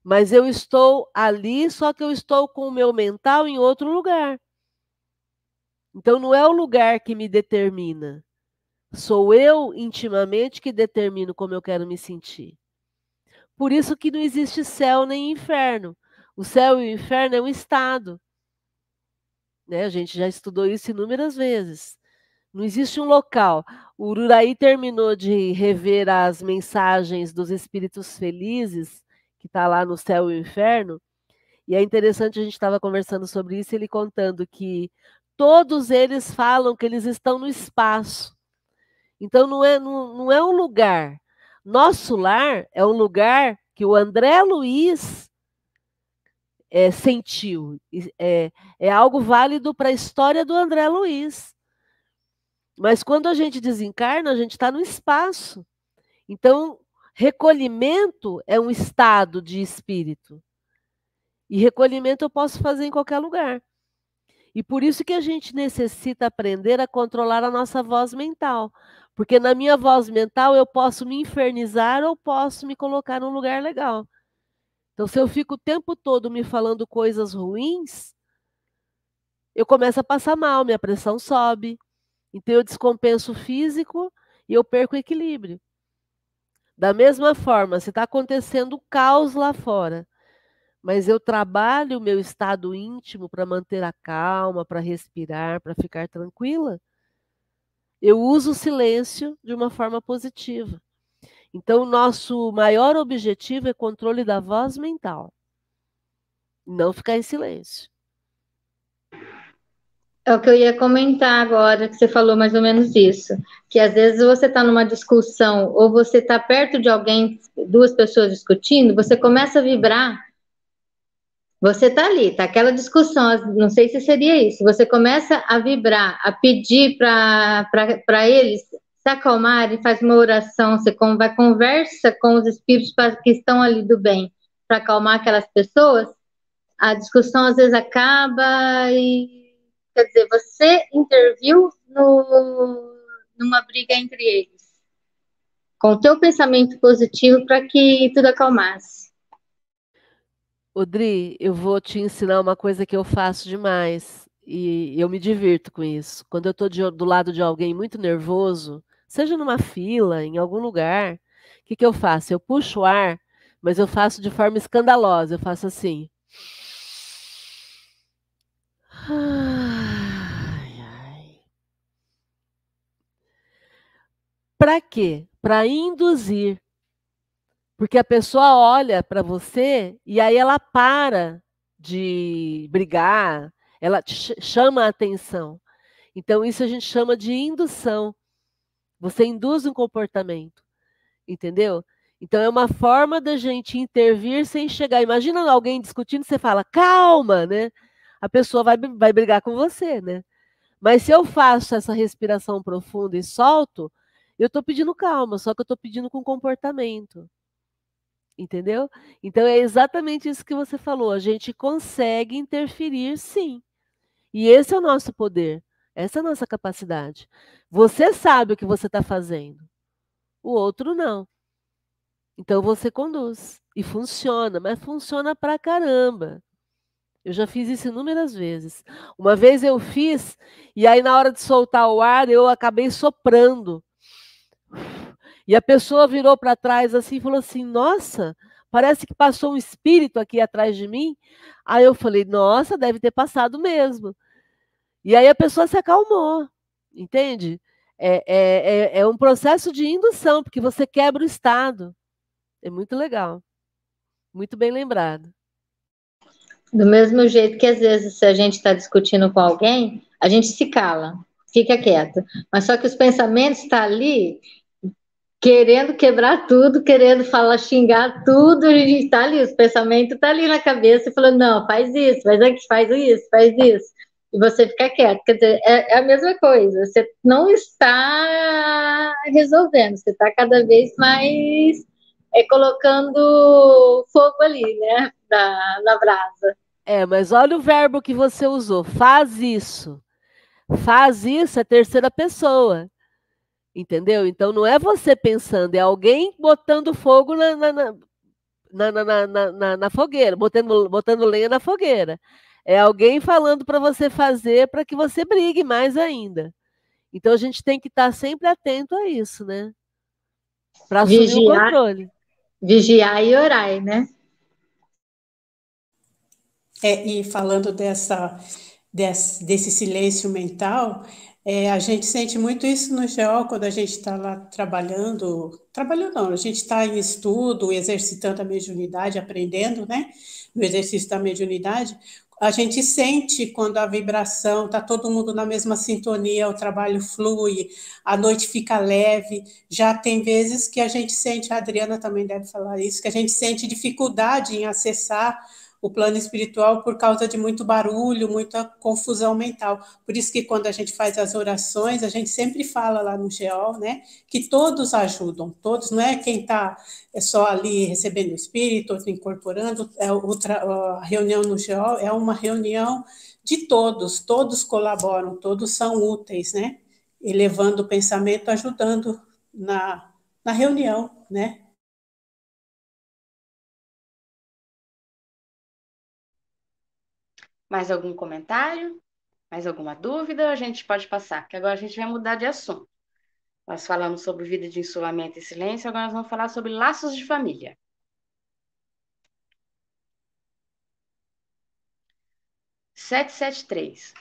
S2: mas eu estou ali, só que eu estou com o meu mental em outro lugar. Então, não é o lugar que me determina. Sou eu intimamente que determino como eu quero me sentir. Por isso que não existe céu nem inferno. O céu e o inferno é um estado. Né? A gente já estudou isso inúmeras vezes. Não existe um local. O Ururaí terminou de rever as mensagens dos espíritos felizes, que está lá no céu e o inferno. E é interessante, a gente estava conversando sobre isso, ele contando que todos eles falam que eles estão no espaço. Então não é, não, não é um lugar. Nosso lar é um lugar que o André Luiz é, sentiu. É, é algo válido para a história do André Luiz. Mas quando a gente desencarna, a gente está no espaço. Então, recolhimento é um estado de espírito. E recolhimento eu posso fazer em qualquer lugar. E por isso que a gente necessita aprender a controlar a nossa voz mental. Porque na minha voz mental eu posso me infernizar ou posso me colocar num lugar legal. Então, se eu fico o tempo todo me falando coisas ruins, eu começo a passar mal, minha pressão sobe, então eu descompenso o físico e eu perco o equilíbrio. Da mesma forma, se está acontecendo caos lá fora, mas eu trabalho o meu estado íntimo para manter a calma, para respirar, para ficar tranquila, eu uso o silêncio de uma forma positiva. Então, o nosso maior objetivo é controle da voz mental. Não ficar em silêncio.
S3: É o que eu ia comentar agora, que você falou mais ou menos isso. Que às vezes você está numa discussão, ou você está perto de alguém, duas pessoas discutindo, você começa a vibrar. Você está ali, está aquela discussão, não sei se seria isso. Você começa a vibrar, a pedir para eles se acalmarem, faz uma oração, você vai conversa com os espíritos que estão ali do bem, para acalmar aquelas pessoas. A discussão às vezes acaba e Quer dizer, você interviu no, numa briga entre eles, com o teu pensamento positivo para que tudo acalmasse.
S2: Odri, eu vou te ensinar uma coisa que eu faço demais e eu me divirto com isso. Quando eu estou do lado de alguém muito nervoso, seja numa fila, em algum lugar, o que, que eu faço? Eu puxo o ar, mas eu faço de forma escandalosa. Eu faço assim. Ai, Para quê? Para induzir. Porque a pessoa olha para você e aí ela para de brigar, ela chama a atenção. Então, isso a gente chama de indução. Você induz um comportamento, entendeu? Então, é uma forma da gente intervir sem chegar. Imagina alguém discutindo, você fala, calma, né? a pessoa vai, vai brigar com você, né? Mas se eu faço essa respiração profunda e solto, eu estou pedindo calma, só que eu estou pedindo com comportamento. Entendeu? Então é exatamente isso que você falou. A gente consegue interferir, sim. E esse é o nosso poder. Essa é a nossa capacidade. Você sabe o que você está fazendo. O outro não. Então você conduz. E funciona, mas funciona pra caramba. Eu já fiz isso inúmeras vezes. Uma vez eu fiz, e aí na hora de soltar o ar, eu acabei soprando. E a pessoa virou para trás assim e falou assim: Nossa, parece que passou um espírito aqui atrás de mim. Aí eu falei: Nossa, deve ter passado mesmo. E aí a pessoa se acalmou, entende? É, é, é, é um processo de indução, porque você quebra o estado. É muito legal. Muito bem lembrado.
S3: Do mesmo jeito que às vezes, se a gente está discutindo com alguém, a gente se cala, fica quieto. Mas só que os pensamentos estão tá ali querendo quebrar tudo, querendo falar, xingar tudo, a gente está ali, os pensamentos estão tá ali na cabeça e falando, não, faz isso, faz aqui, faz isso, faz isso. E você fica quieto. Quer dizer, é, é a mesma coisa. Você não está resolvendo, você está cada vez mais é, colocando fogo ali, né, na, na brasa.
S2: É, mas olha o verbo que você usou, faz isso. Faz isso é terceira pessoa. Entendeu? Então não é você pensando, é alguém botando fogo na, na, na, na, na fogueira, botando, botando lenha na fogueira. É alguém falando para você fazer para que você brigue mais ainda. Então a gente tem que estar tá sempre atento a isso, né? Para assumir vigiar, o controle.
S3: Vigiar e orar, né?
S6: É, e falando dessa, desse, desse silêncio mental, é, a gente sente muito isso no GEO quando a gente está lá trabalhando, trabalhando não, a gente está em estudo, exercitando a mediunidade, aprendendo, né, no exercício da mediunidade, a gente sente quando a vibração está todo mundo na mesma sintonia, o trabalho flui, a noite fica leve. Já tem vezes que a gente sente, a Adriana também deve falar isso, que a gente sente dificuldade em acessar o plano espiritual por causa de muito barulho, muita confusão mental. Por isso que quando a gente faz as orações, a gente sempre fala lá no GEO, né, que todos ajudam, todos, não é quem está é só ali recebendo o espírito, incorporando, é outra, a reunião no GEO é uma reunião de todos, todos colaboram, todos são úteis, né, elevando o pensamento, ajudando na, na reunião, né,
S1: Mais algum comentário? Mais alguma dúvida? A gente pode passar, que agora a gente vai mudar de assunto. Nós falamos sobre vida de insulamento e silêncio, agora nós vamos falar sobre laços de família. Sete sete três.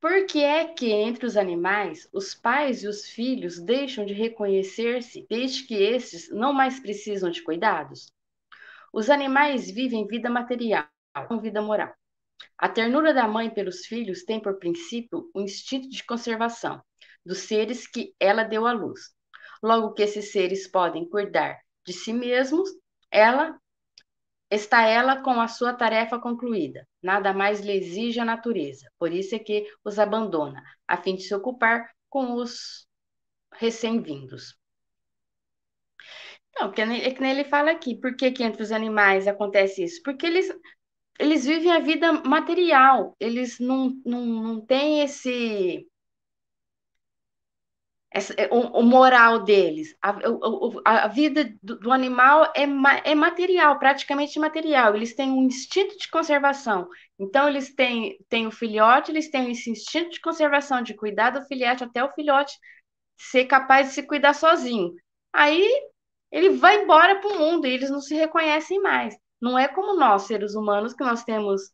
S1: Por que é que entre os animais os pais e os filhos deixam de reconhecer-se desde que estes não mais precisam de cuidados? Os animais vivem vida material, com vida moral. A ternura da mãe pelos filhos tem por princípio o instinto de conservação dos seres que ela deu à luz. Logo que esses seres podem cuidar de si mesmos, ela está ela com a sua tarefa concluída. Nada mais lhe exige a natureza. Por isso é que os abandona, a fim de se ocupar com os recém-vindos. Então, é que ele fala aqui, por que, que entre os animais acontece isso? Porque eles eles vivem a vida material, eles não, não, não têm esse, esse o, o, moral deles. A, a vida do, do, animal é, é material, praticamente material. Eles têm um instinto de conservação. Então, eles têm, têm o filhote, eles têm esse instinto de conservação, de cuidar do filhote até o filhote ser capaz de se cuidar sozinho. Aí ele vai embora para o mundo e eles não se reconhecem mais. Não é como nós, seres humanos, que nós temos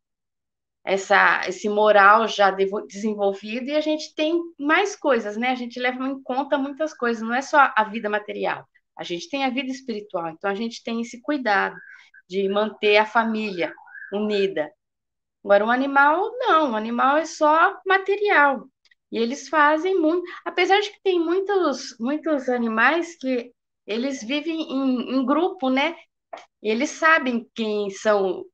S1: essa, esse moral já desenvolvido e a gente tem mais coisas, né? A gente leva em conta muitas coisas, não é só a vida material. A gente tem a vida espiritual, então a gente tem esse cuidado de manter a família unida. Agora, um animal, não, um animal é só material. E eles fazem muito, apesar de que tem muitos, muitos animais que eles vivem em, em grupo, né? Eles sabem quem são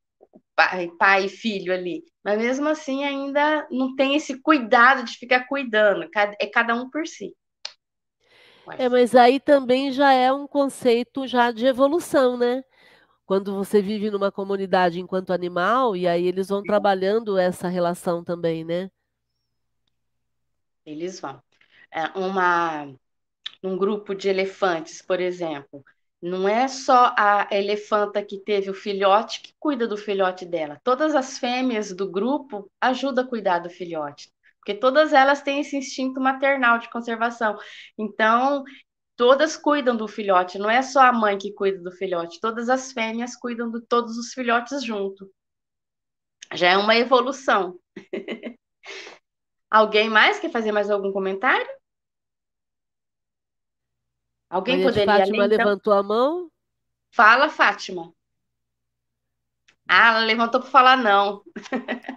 S1: pai, pai e filho ali, mas mesmo assim ainda não tem esse cuidado de ficar cuidando, é cada um por si.
S2: É, mas aí também já é um conceito já de evolução, né? Quando você vive numa comunidade enquanto animal, e aí eles vão trabalhando essa relação também, né?
S1: Eles vão. É uma, um grupo de elefantes, por exemplo, não é só a elefanta que teve o filhote que cuida do filhote dela. Todas as fêmeas do grupo ajudam a cuidar do filhote, porque todas elas têm esse instinto maternal de conservação. Então, todas cuidam do filhote, não é só a mãe que cuida do filhote, todas as fêmeas cuidam de todos os filhotes junto. Já é uma evolução. Alguém mais quer fazer mais algum comentário? Alguém
S2: Maria
S1: poderia
S2: Fátima
S1: ler, então?
S2: levantou a mão.
S1: Fala, Fátima. Ah, ela levantou para falar não.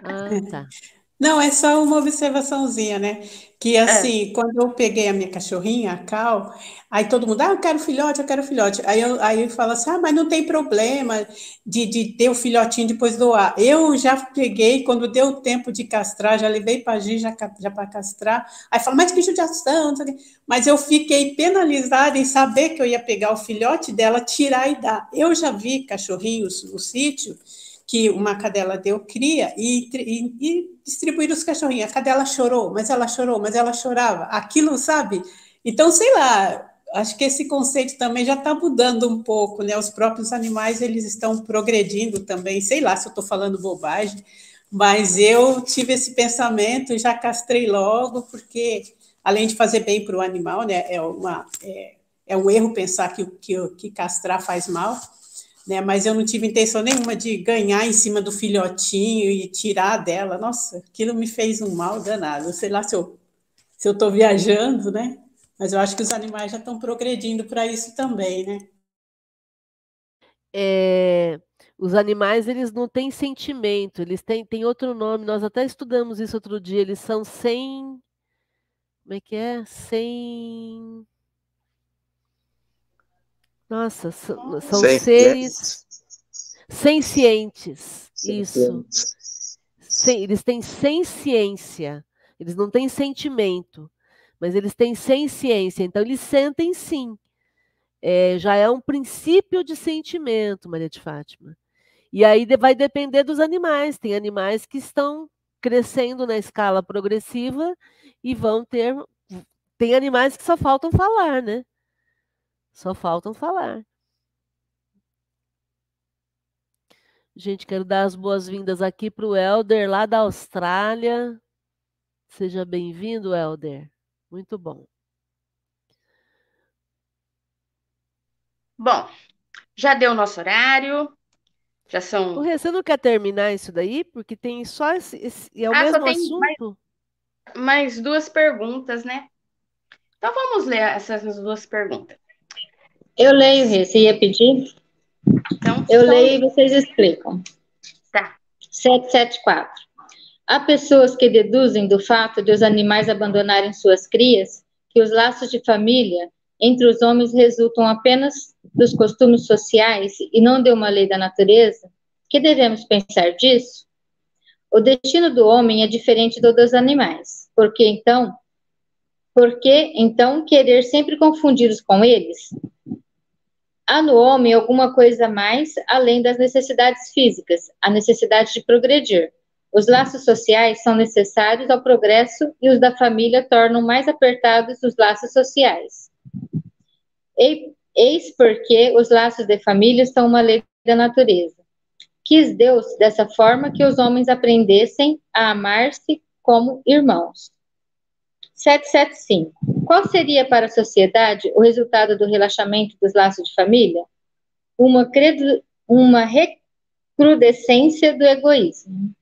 S2: Ah, tá.
S6: Não, é só uma observaçãozinha, né? Que assim, quando eu peguei a minha cachorrinha, a Cal, aí todo mundo, ah, eu quero filhote, eu quero filhote. Aí eu, aí eu falo assim, ah, mas não tem problema de, de ter o filhotinho depois doar. Eu já peguei, quando deu tempo de castrar, já levei para a já, já para castrar. Aí fala, mas que judiação, não sei o quê. Mas eu fiquei penalizada em saber que eu ia pegar o filhote dela, tirar e dar. Eu já vi cachorrinhos no sítio que uma cadela deu cria e, e, e distribuir os cachorrinhos. A cadela chorou, mas ela chorou, mas ela chorava. Aquilo, sabe? Então, sei lá, acho que esse conceito também já está mudando um pouco, né? Os próprios animais, eles estão progredindo também. Sei lá se eu estou falando bobagem, mas eu tive esse pensamento já castrei logo, porque além de fazer bem para o animal, né? É, uma, é, é um erro pensar que, que, que castrar faz mal né? Mas eu não tive intenção nenhuma de ganhar em cima do filhotinho e tirar dela. Nossa, aquilo me fez um mal danado. Sei lá se eu se eu estou viajando, né? Mas eu acho que os animais já estão progredindo para isso também, né?
S2: É, os animais eles não têm sentimento, eles têm, têm outro nome. Nós até estudamos isso outro dia. Eles são sem como é que é? Sem nossa, são, são seres sencientes. Isso. Sem, eles têm ciência. Eles não têm sentimento, mas eles têm ciência. Então, eles sentem sim. É, já é um princípio de sentimento, Maria de Fátima. E aí vai depender dos animais. Tem animais que estão crescendo na escala progressiva e vão ter. Tem animais que só faltam falar, né? Só faltam falar. Gente, quero dar as boas-vindas aqui para o Helder, lá da Austrália. Seja bem-vindo, Helder. Muito bom.
S1: Bom, já deu o nosso horário. Já são.
S2: O você não quer terminar isso daí? Porque tem só esse. esse é o
S1: ah,
S2: mesmo assunto?
S1: Mais, mais duas perguntas, né? Então vamos ler essas duas perguntas.
S3: Eu leio, Rê. Você ia pedir?
S1: Então,
S3: Eu
S1: são-
S3: leio e vocês explicam.
S1: Tá.
S3: 774. Há pessoas que deduzem do fato de os animais abandonarem suas crias que os laços de família entre os homens resultam apenas dos costumes sociais e não de uma lei da natureza? Que devemos pensar disso? O destino do homem é diferente do dos animais. Por que então? Por que então querer sempre confundi-los com eles? Há no homem alguma coisa mais além das necessidades físicas, a necessidade de progredir. Os laços sociais são necessários ao progresso e os da família tornam mais apertados os laços sociais. Eis porque os laços de família são uma lei da natureza. Quis Deus dessa forma que os homens aprendessem a amar-se como irmãos. 775. Qual seria para a sociedade o resultado do relaxamento dos laços de família? Uma, credo, uma recrudescência do egoísmo.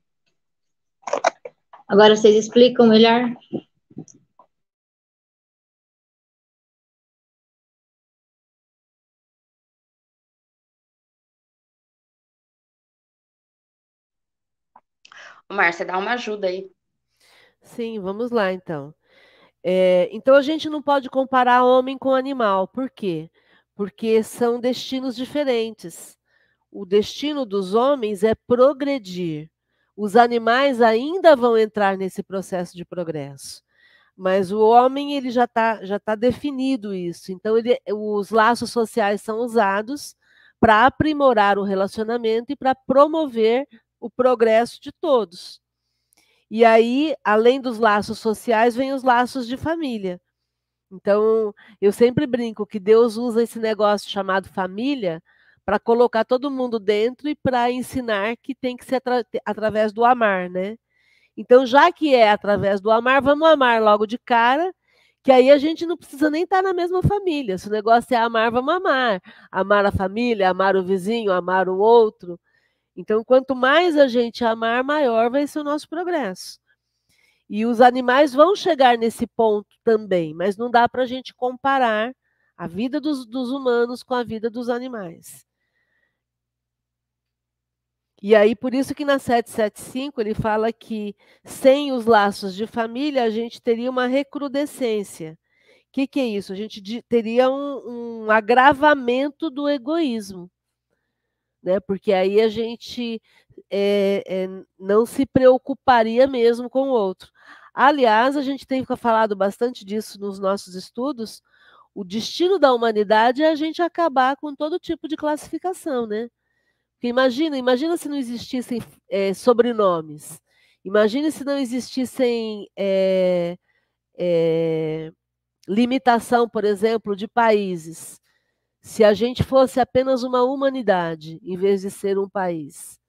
S3: Agora vocês explicam melhor?
S1: Márcia, dá uma ajuda aí.
S2: Sim, vamos lá então. É, então a gente não pode comparar homem com animal. Por quê? Porque são destinos diferentes. O destino dos homens é progredir. Os animais ainda vão entrar nesse processo de progresso. Mas o homem ele já está já tá definido isso. Então ele, os laços sociais são usados para aprimorar o relacionamento e para promover o progresso de todos. E aí, além dos laços sociais, vem os laços de família. Então, eu sempre brinco que Deus usa esse negócio chamado família para colocar todo mundo dentro e para ensinar que tem que ser atra através do amar, né? Então, já que é através do amar, vamos amar logo de cara, que aí a gente não precisa nem estar tá na mesma família. Se o negócio é amar, vamos amar. Amar a família, amar o vizinho, amar o outro. Então, quanto mais a gente amar, maior vai ser o nosso progresso. E os animais vão chegar nesse ponto também, mas não dá para a gente comparar a vida dos, dos humanos com a vida dos animais. E aí, por isso que na 775 ele fala que sem os laços de família, a gente teria uma recrudescência. O que, que é isso? A gente teria um, um agravamento do egoísmo. Né? Porque aí a gente é, é, não se preocuparia mesmo com o outro. Aliás, a gente tem falado bastante disso nos nossos estudos. O destino da humanidade é a gente acabar com todo tipo de classificação, né? Porque imagina, imagina se não existissem é, sobrenomes. Imagine se não existissem limitação, por exemplo, de países. Se a gente fosse apenas uma humanidade, em vez de ser um país,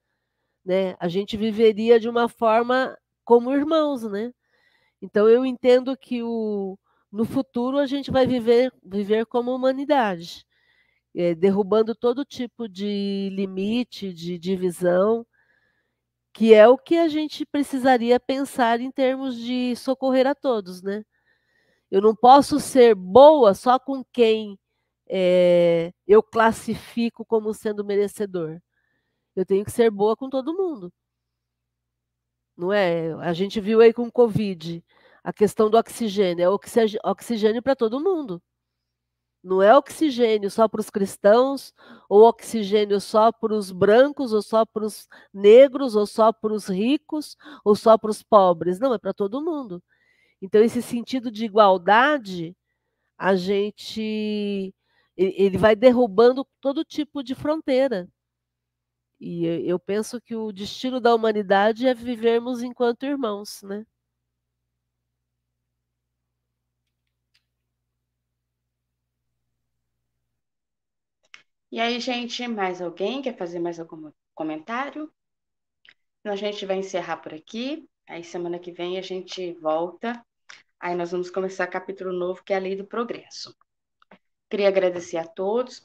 S2: né? A gente viveria de uma forma como irmãos, né? Então eu entendo que o, no futuro a gente vai viver, viver como humanidade é, derrubando todo tipo de limite, de divisão, que é o que a gente precisaria pensar em termos de socorrer a todos, né? Eu não posso ser boa só com quem é, eu classifico como sendo merecedor. Eu tenho que ser boa com todo mundo. Não é? A gente viu aí com o Covid a questão do oxigênio, é oxigênio para todo mundo. Não é oxigênio só para os cristãos, ou oxigênio só para os brancos, ou só para os negros, ou só para os ricos, ou só para os pobres. Não, é para todo mundo. Então, esse sentido de igualdade, a gente. Ele vai derrubando todo tipo de fronteira. E eu penso que o destino da humanidade é vivermos enquanto irmãos, né?
S1: E aí, gente, mais alguém quer fazer mais algum comentário? A gente vai encerrar por aqui. Aí, semana que vem, a gente volta. Aí, nós vamos começar capítulo novo, que é a Lei do Progresso. Queria agradecer a todos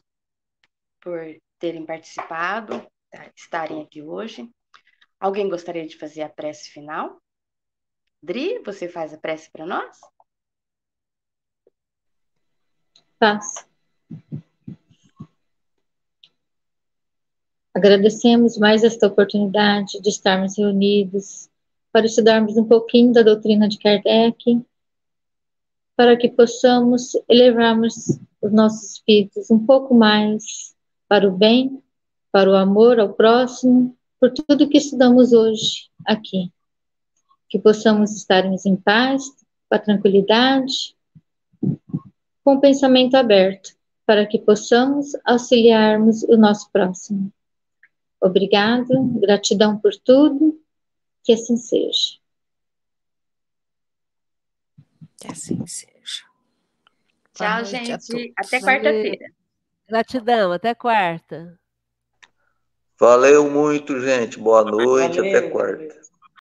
S1: por terem participado, tá, estarem aqui hoje. Alguém gostaria de fazer a prece final? Dri, você faz a prece para nós?
S3: Faço. Agradecemos mais esta oportunidade de estarmos reunidos para estudarmos um pouquinho da doutrina de Kardec, para que possamos elevarmos os nossos espíritos um pouco mais para o bem, para o amor ao próximo, por tudo que estudamos hoje aqui. Que possamos estarmos em paz, com a tranquilidade, com o pensamento aberto, para que possamos auxiliarmos o nosso próximo. Obrigado, gratidão por tudo, que assim seja.
S5: Que assim seja.
S1: Tchau, gente. Até quarta-feira.
S2: Gratidão, até quarta.
S4: Valeu muito, gente. Boa noite, Valeu. até quarta.